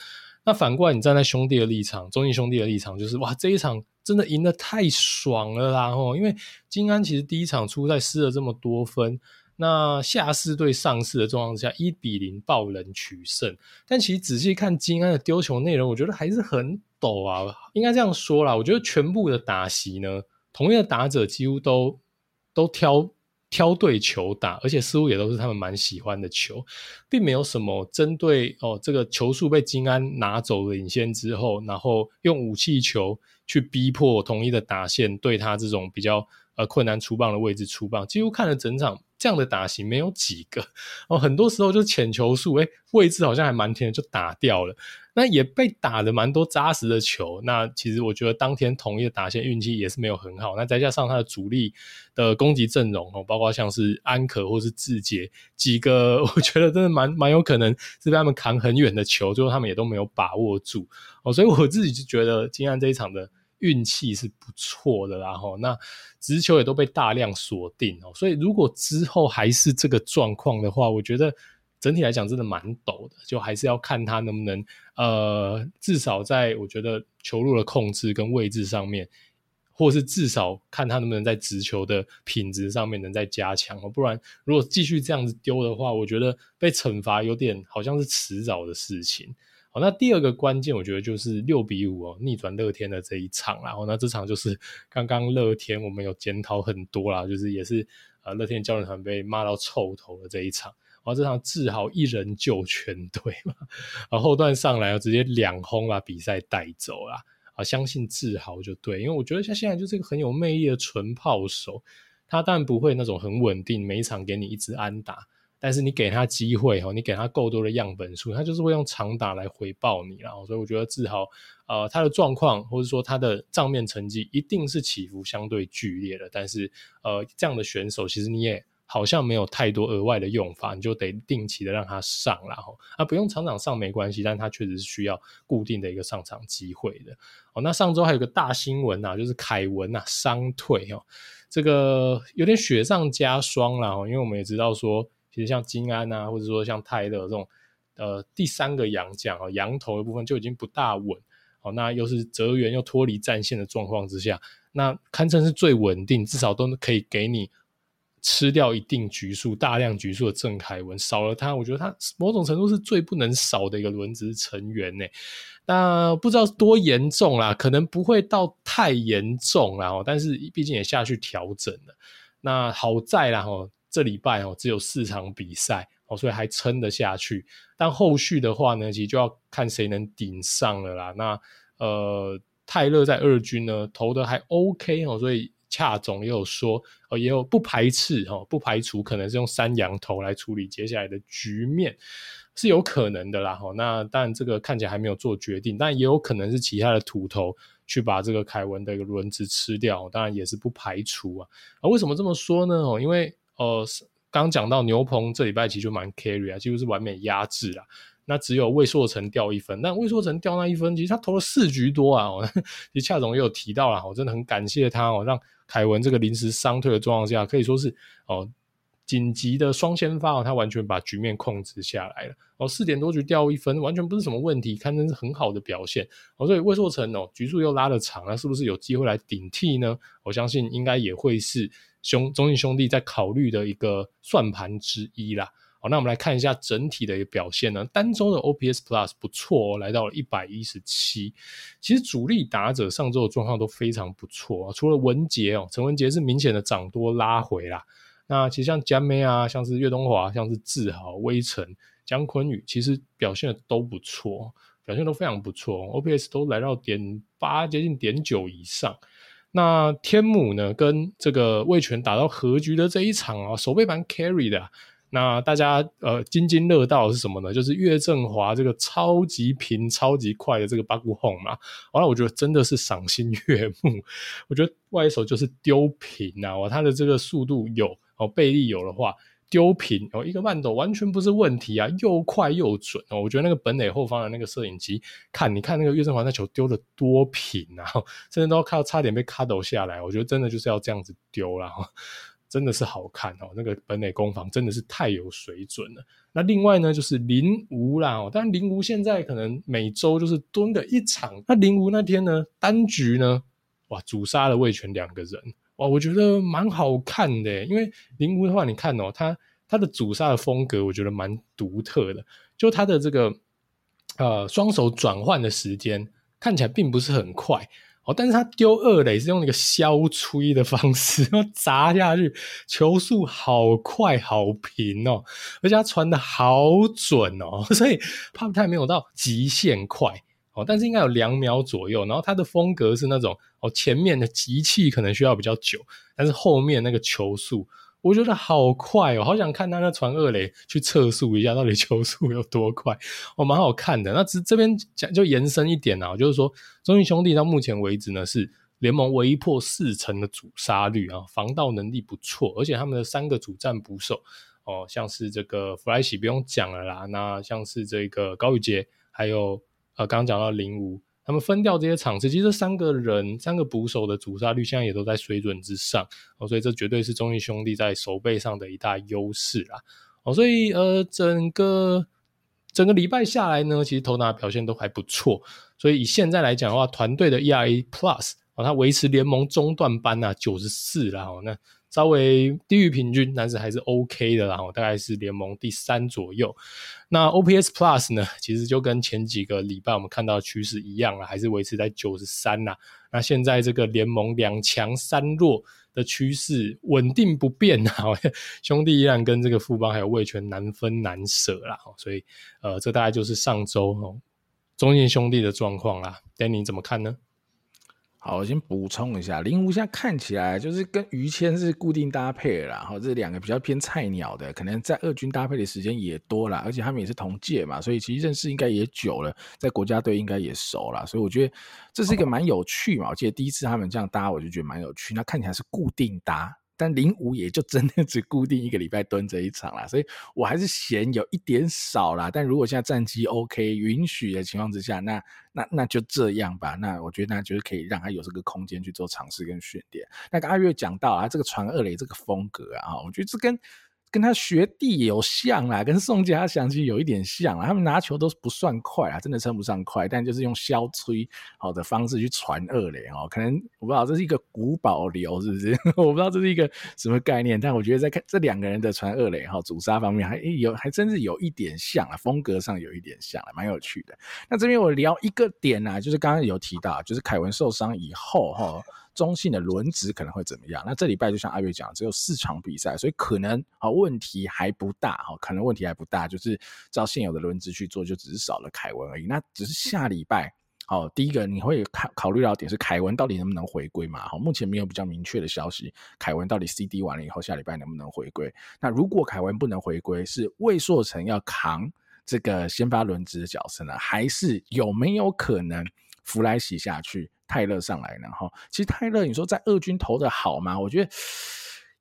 那反过来，你站在兄弟的立场，中信兄弟的立场就是哇，这一场。真的赢得太爽了啦！吼，因为金安其实第一场出赛失了这么多分，那下士对上市的状况之下，一比零爆冷取胜。但其实仔细看金安的丢球内容，我觉得还是很抖啊。应该这样说啦，我觉得全部的打席呢，同一个打者几乎都都挑。挑对球打，而且似乎也都是他们蛮喜欢的球，并没有什么针对哦，这个球数被金安拿走领先之后，然后用武器球去逼迫统一的打线对他这种比较呃困难出棒的位置出棒，几乎看了整场这样的打型没有几个 哦，很多时候就浅球数，诶，位置好像还蛮甜的就打掉了。那也被打了蛮多扎实的球，那其实我觉得当天统一的打线运气也是没有很好。那再加上他的主力的攻击阵容哦，包括像是安可或是志杰几个，我觉得真的蛮蛮有可能是被他们扛很远的球，最后他们也都没有把握住哦。所以我自己就觉得今天这一场的运气是不错的啦。然后那直球也都被大量锁定哦。所以如果之后还是这个状况的话，我觉得。整体来讲，真的蛮陡的，就还是要看他能不能，呃，至少在我觉得球路的控制跟位置上面，或是至少看他能不能在直球的品质上面能再加强哦。不然，如果继续这样子丢的话，我觉得被惩罚有点好像是迟早的事情。那第二个关键，我觉得就是六比五哦，逆转乐天的这一场啦。那这场就是 刚刚乐天我们有检讨很多啦，就是也是呃乐天教练团被骂到臭头的这一场。然后这场志豪一人救全队嘛，然后段上来直接两轰把比赛带走啦啊！相信志豪就对，因为我觉得像现在就是一个很有魅力的纯炮手，他当然不会那种很稳定，每一场给你一直安打，但是你给他机会哦，你给他够多的样本数，他就是会用长打来回报你啦。所以我觉得志豪呃他的状况或者说他的账面成绩一定是起伏相对剧烈的，但是呃这样的选手其实你也。好像没有太多额外的用法，你就得定期的让他上，然后啊不用场场上没关系，但他确实是需要固定的一个上场机会的。哦，那上周还有个大新闻啊，就是凯文啊伤退哦，这个有点雪上加霜了哦，因为我们也知道说，其实像金安啊，或者说像泰勒这种呃第三个洋将哦，洋头的部分就已经不大稳哦，那又是泽源又脱离战线的状况之下，那堪称是最稳定，至少都可以给你。吃掉一定局数、大量局数的郑凯文，少了他，我觉得他某种程度是最不能少的一个轮值成员呢。那不知道多严重啦，可能不会到太严重啦，但是毕竟也下去调整了。那好在啦，哈，这礼拜哦只有四场比赛哦，所以还撑得下去。但后续的话呢，其实就要看谁能顶上了啦。那呃，泰勒在二军呢投的还 OK 哦，所以。恰总也有说，呃，也有不排斥哈，不排除可能是用三洋投来处理接下来的局面。是有可能的啦。哈，那但这个看起来还没有做决定，但也有可能是其他的土头去把这个凯文的一个轮子吃掉，当然也是不排除啊。啊，为什么这么说呢？哦，因为呃，刚讲到牛棚这礼拜其实就蛮 carry 啊，几乎是完美压制啦。那只有魏硕成掉一分，但魏硕成掉那一分，其实他投了四局多啊。其实恰总也有提到了，我真的很感谢他哦，让凯文这个临时伤退的状况下，可以说是哦紧急的双先发，他完全把局面控制下来了。哦，四点多局掉一分，完全不是什么问题，堪称是很好的表现。哦，所以魏硕成哦局数又拉得长，那是不是有机会来顶替呢？我相信应该也会是兄中信兄弟在考虑的一个算盘之一啦。好那我们来看一下整体的一个表现呢，单周的 OPS Plus 不错哦，来到了一百一十七。其实主力打者上周的状况都非常不错啊，除了文杰哦，陈文杰是明显的涨多拉回啦。那其实像江梅啊，像是岳东华，像是志豪、威成、江坤宇，其实表现的都不错，表现都非常不错，OPS 都来到点八，接近点九以上。那天母呢，跟这个魏全打到和局的这一场啊，守备盘 carry 的。那大家呃津津乐道是什么呢？就是岳振华这个超级平、超级快的这个八股轰嘛。完了，我觉得真的是赏心悦目。我觉得外一手就是丢平啊，哇，他的这个速度有哦，背力有的话，丢平哦，一个慢抖完全不是问题啊，又快又准哦。我觉得那个本垒后方的那个摄影机看，你看那个岳振华那球丢的多平啊，甚至都要看到差点被卡抖下来。我觉得真的就是要这样子丢了。真的是好看哦，那个本垒攻防真的是太有水准了。那另外呢，就是林吴啦哦，但林吴现在可能每周就是蹲个一场。那林吴那天呢，单局呢，哇，主杀了魏全两个人，哇，我觉得蛮好看的。因为林吴的话，你看哦，他他的主杀的风格，我觉得蛮独特的，就他的这个呃双手转换的时间看起来并不是很快。哦，但是他丢二垒是用那个削吹的方式，然后砸下去，球速好快好平哦，而且他传的好准哦，所以 Pop Time 没有到极限快哦，但是应该有两秒左右。然后他的风格是那种哦，前面的集气可能需要比较久，但是后面那个球速。我觉得好快哦，好想看他那传二垒去测速一下，到底球速有多快，哦，蛮好看的。那这这边讲就延伸一点啊，就是说中信兄弟到目前为止呢是联盟唯一破四成的阻杀率啊，防盗能力不错，而且他们的三个主战捕手哦，像是这个弗莱西不用讲了啦，那像是这个高宇杰，还有呃刚刚讲到零五。他们分掉这些场次，其实这三个人、三个捕手的阻杀率现在也都在水准之上哦，所以这绝对是中信兄弟在守备上的一大优势啦哦，所以呃，整个整个礼拜下来呢，其实投打表现都还不错，所以以现在来讲的话，团队的 ERA Plus 哦，它维持联盟中段班啊九十四啦哦，那。稍微低于平均，但是还是 OK 的啦，大概是联盟第三左右。那 OPS Plus 呢，其实就跟前几个礼拜我们看到的趋势一样啊，还是维持在九十三呐。那现在这个联盟两强三弱的趋势稳定不变啊，兄弟依然跟这个富邦还有味全难分难舍啦。所以呃，这大概就是上周哦中信兄弟的状况啦。Danny 怎么看呢？好，我先补充一下，林吴现在看起来就是跟于谦是固定搭配了啦，哈，这两个比较偏菜鸟的，可能在二军搭配的时间也多了，而且他们也是同届嘛，所以其实认识应该也久了，在国家队应该也熟了，所以我觉得这是一个蛮有趣嘛，我记得第一次他们这样搭，我就觉得蛮有趣，那看起来是固定搭。但零五也就真的只固定一个礼拜蹲这一场啦，所以我还是嫌有一点少啦。但如果现在战绩 OK 允许的情况之下，那那那就这样吧。那我觉得那就是可以让他有这个空间去做尝试跟训练。那个阿月讲到啊，这个传二垒这个风格啊，我觉得这跟。跟他学弟有像啦，跟宋家祥其实有一点像啦。他们拿球都不算快啊，真的称不上快，但就是用消吹好的方式去传二垒哦。可能我不知道这是一个古保留是不是？我不知道这是一个什么概念，但我觉得在看这两个人的传二垒哈，阻杀方面还有还真是有一点像啊，风格上有一点像啊，蛮有趣的。那这边我聊一个点啊，就是刚刚有提到，就是凯文受伤以后哈。中信的轮值可能会怎么样？那这礼拜就像阿月讲，只有四场比赛，所以可能好问题还不大哈，可能问题还不大，就是照现有的轮值去做，就只是少了凯文而已。那只是下礼拜，好，第一个你会考考虑到点是凯文到底能不能回归嘛？好，目前没有比较明确的消息，凯文到底 CD 完了以后下礼拜能不能回归？那如果凯文不能回归，是魏硕成要扛这个先发轮值的角色呢？还是有没有可能弗莱西下去，泰勒上来呢？哈，其实泰勒你说在二军投的好吗？我觉得。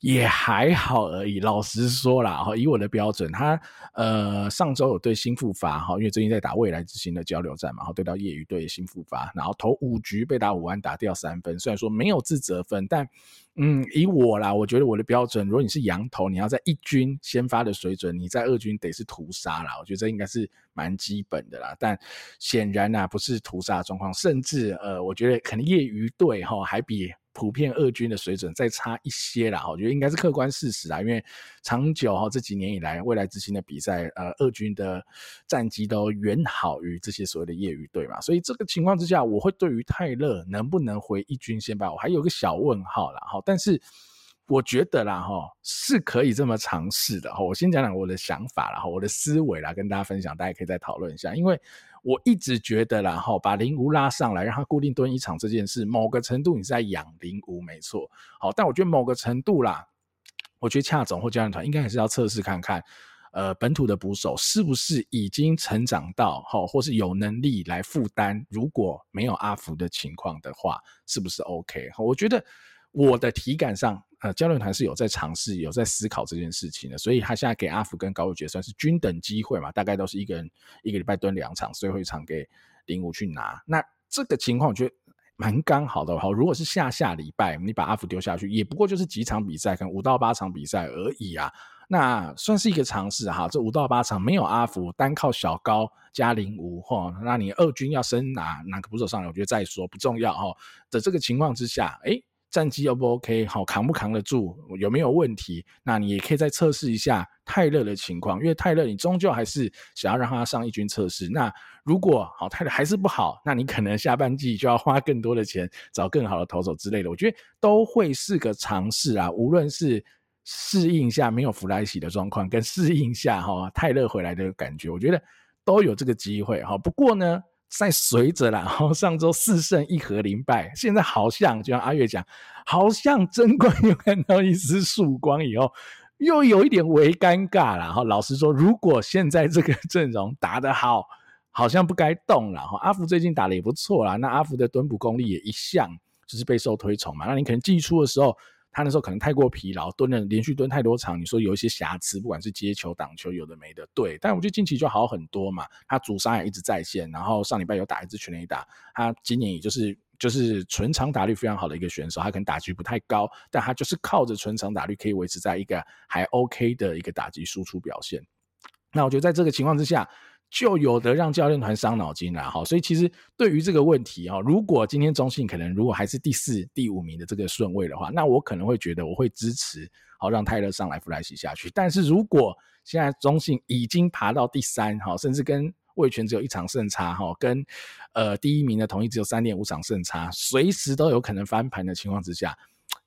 也还好而已。老实说啦，哈，以我的标准，他呃上周有对新复发哈，因为最近在打未来之星的交流战嘛，哈，对到业余队新复发，然后投五局被打五安打掉三分，虽然说没有自责分，但嗯，以我啦，我觉得我的标准，如果你是洋投，你要在一军先发的水准，你在二军得是屠杀啦，我觉得这应该是蛮基本的啦。但显然呐，不是屠杀状况，甚至呃，我觉得可能业余队哈还比。普遍二军的水准再差一些啦，我觉得应该是客观事实啦，因为长久哈这几年以来，未来之星的比赛，呃，二军的战绩都远好于这些所谓的业余队嘛，所以这个情况之下，我会对于泰勒能不能回一军先吧，我还有个小问号啦哈，但是我觉得啦哈是可以这么尝试的哈，我先讲讲我的想法啦哈，我的思维啦跟大家分享，大家可以再讨论一下，因为。我一直觉得啦，哈，把林吴拉上来，让他固定蹲一场这件事，某个程度你是在养林吴，没错。好，但我觉得某个程度啦，我觉得恰总或教练团应该还是要测试看看，呃，本土的捕手是不是已经成长到，哈，或是有能力来负担，如果没有阿福的情况的话，是不是 OK？我觉得我的体感上。呃，教练团是有在尝试、有在思考这件事情的，所以他现在给阿福跟高宇杰算是均等机会嘛，大概都是一个人一个礼拜蹲两场，最后一场给林吴去拿。那这个情况我觉得蛮刚好的。好，如果是下下礼拜你把阿福丢下去，也不过就是几场比赛，可能五到八场比赛而已啊，那算是一个尝试哈。这五到八场没有阿福，单靠小高加林吴哈，那你二军要升哪哪个捕手上来，我觉得再说不重要哈。的这个情况之下，哎。战绩 O 不 OK？好，扛不扛得住？有没有问题？那你也可以再测试一下泰勒的情况，因为泰勒你终究还是想要让他上一军测试。那如果好泰勒还是不好，那你可能下半季就要花更多的钱找更好的投手之类的。我觉得都会是个尝试啊，无论是适应下没有弗莱西的状况，跟适应下哈泰勒回来的感觉，我觉得都有这个机会哈。不过呢。在随着啦，然后 上周四胜一和零败，现在好像就像阿月讲，好像争冠又看到一丝曙光，以后又有一点微尴尬了。然后 老实说，如果现在这个阵容打得好，好像不该动了。哈，阿福最近打得也不错啦，那阿福的蹲捕功力也一向就是备受推崇嘛。那你可能季初的时候。他那时候可能太过疲劳，蹲了连续蹲太多场，你说有一些瑕疵，不管是接球、挡球，有的没的。对，但我觉得近期就好很多嘛。他主杀也一直在线，然后上礼拜有打一支全垒打。他今年也就是就是纯长打率非常好的一个选手，他可能打击不太高，但他就是靠着纯长打率可以维持在一个还 OK 的一个打击输出表现。那我觉得在这个情况之下。就有的让教练团伤脑筋了哈，所以其实对于这个问题哈，如果今天中信可能如果还是第四、第五名的这个顺位的话，那我可能会觉得我会支持好让泰勒上来弗莱西下去。但是如果现在中信已经爬到第三哈，甚至跟味全只有一场胜差哈，跟呃第一名的统一只有三点五场胜差，随时都有可能翻盘的情况之下，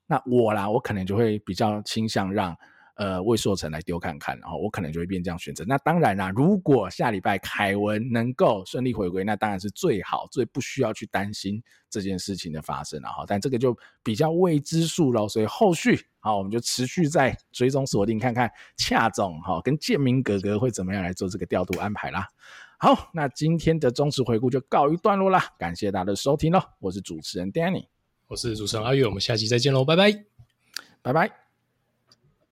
那我啦，我可能就会比较倾向让。呃，魏硕成来丢看看，然后我可能就会变这样选择。那当然啦，如果下礼拜凯文能够顺利回归，那当然是最好，最不需要去担心这件事情的发生了哈。但这个就比较未知数喽，所以后续好，我们就持续在追踪锁定，看看恰总哈跟建明哥哥会怎么样来做这个调度安排啦。好，那今天的中职回顾就告一段落啦，感谢大家的收听喽，我是主持人 Danny，我是主持人阿月，我们下期再见喽，拜拜，拜拜。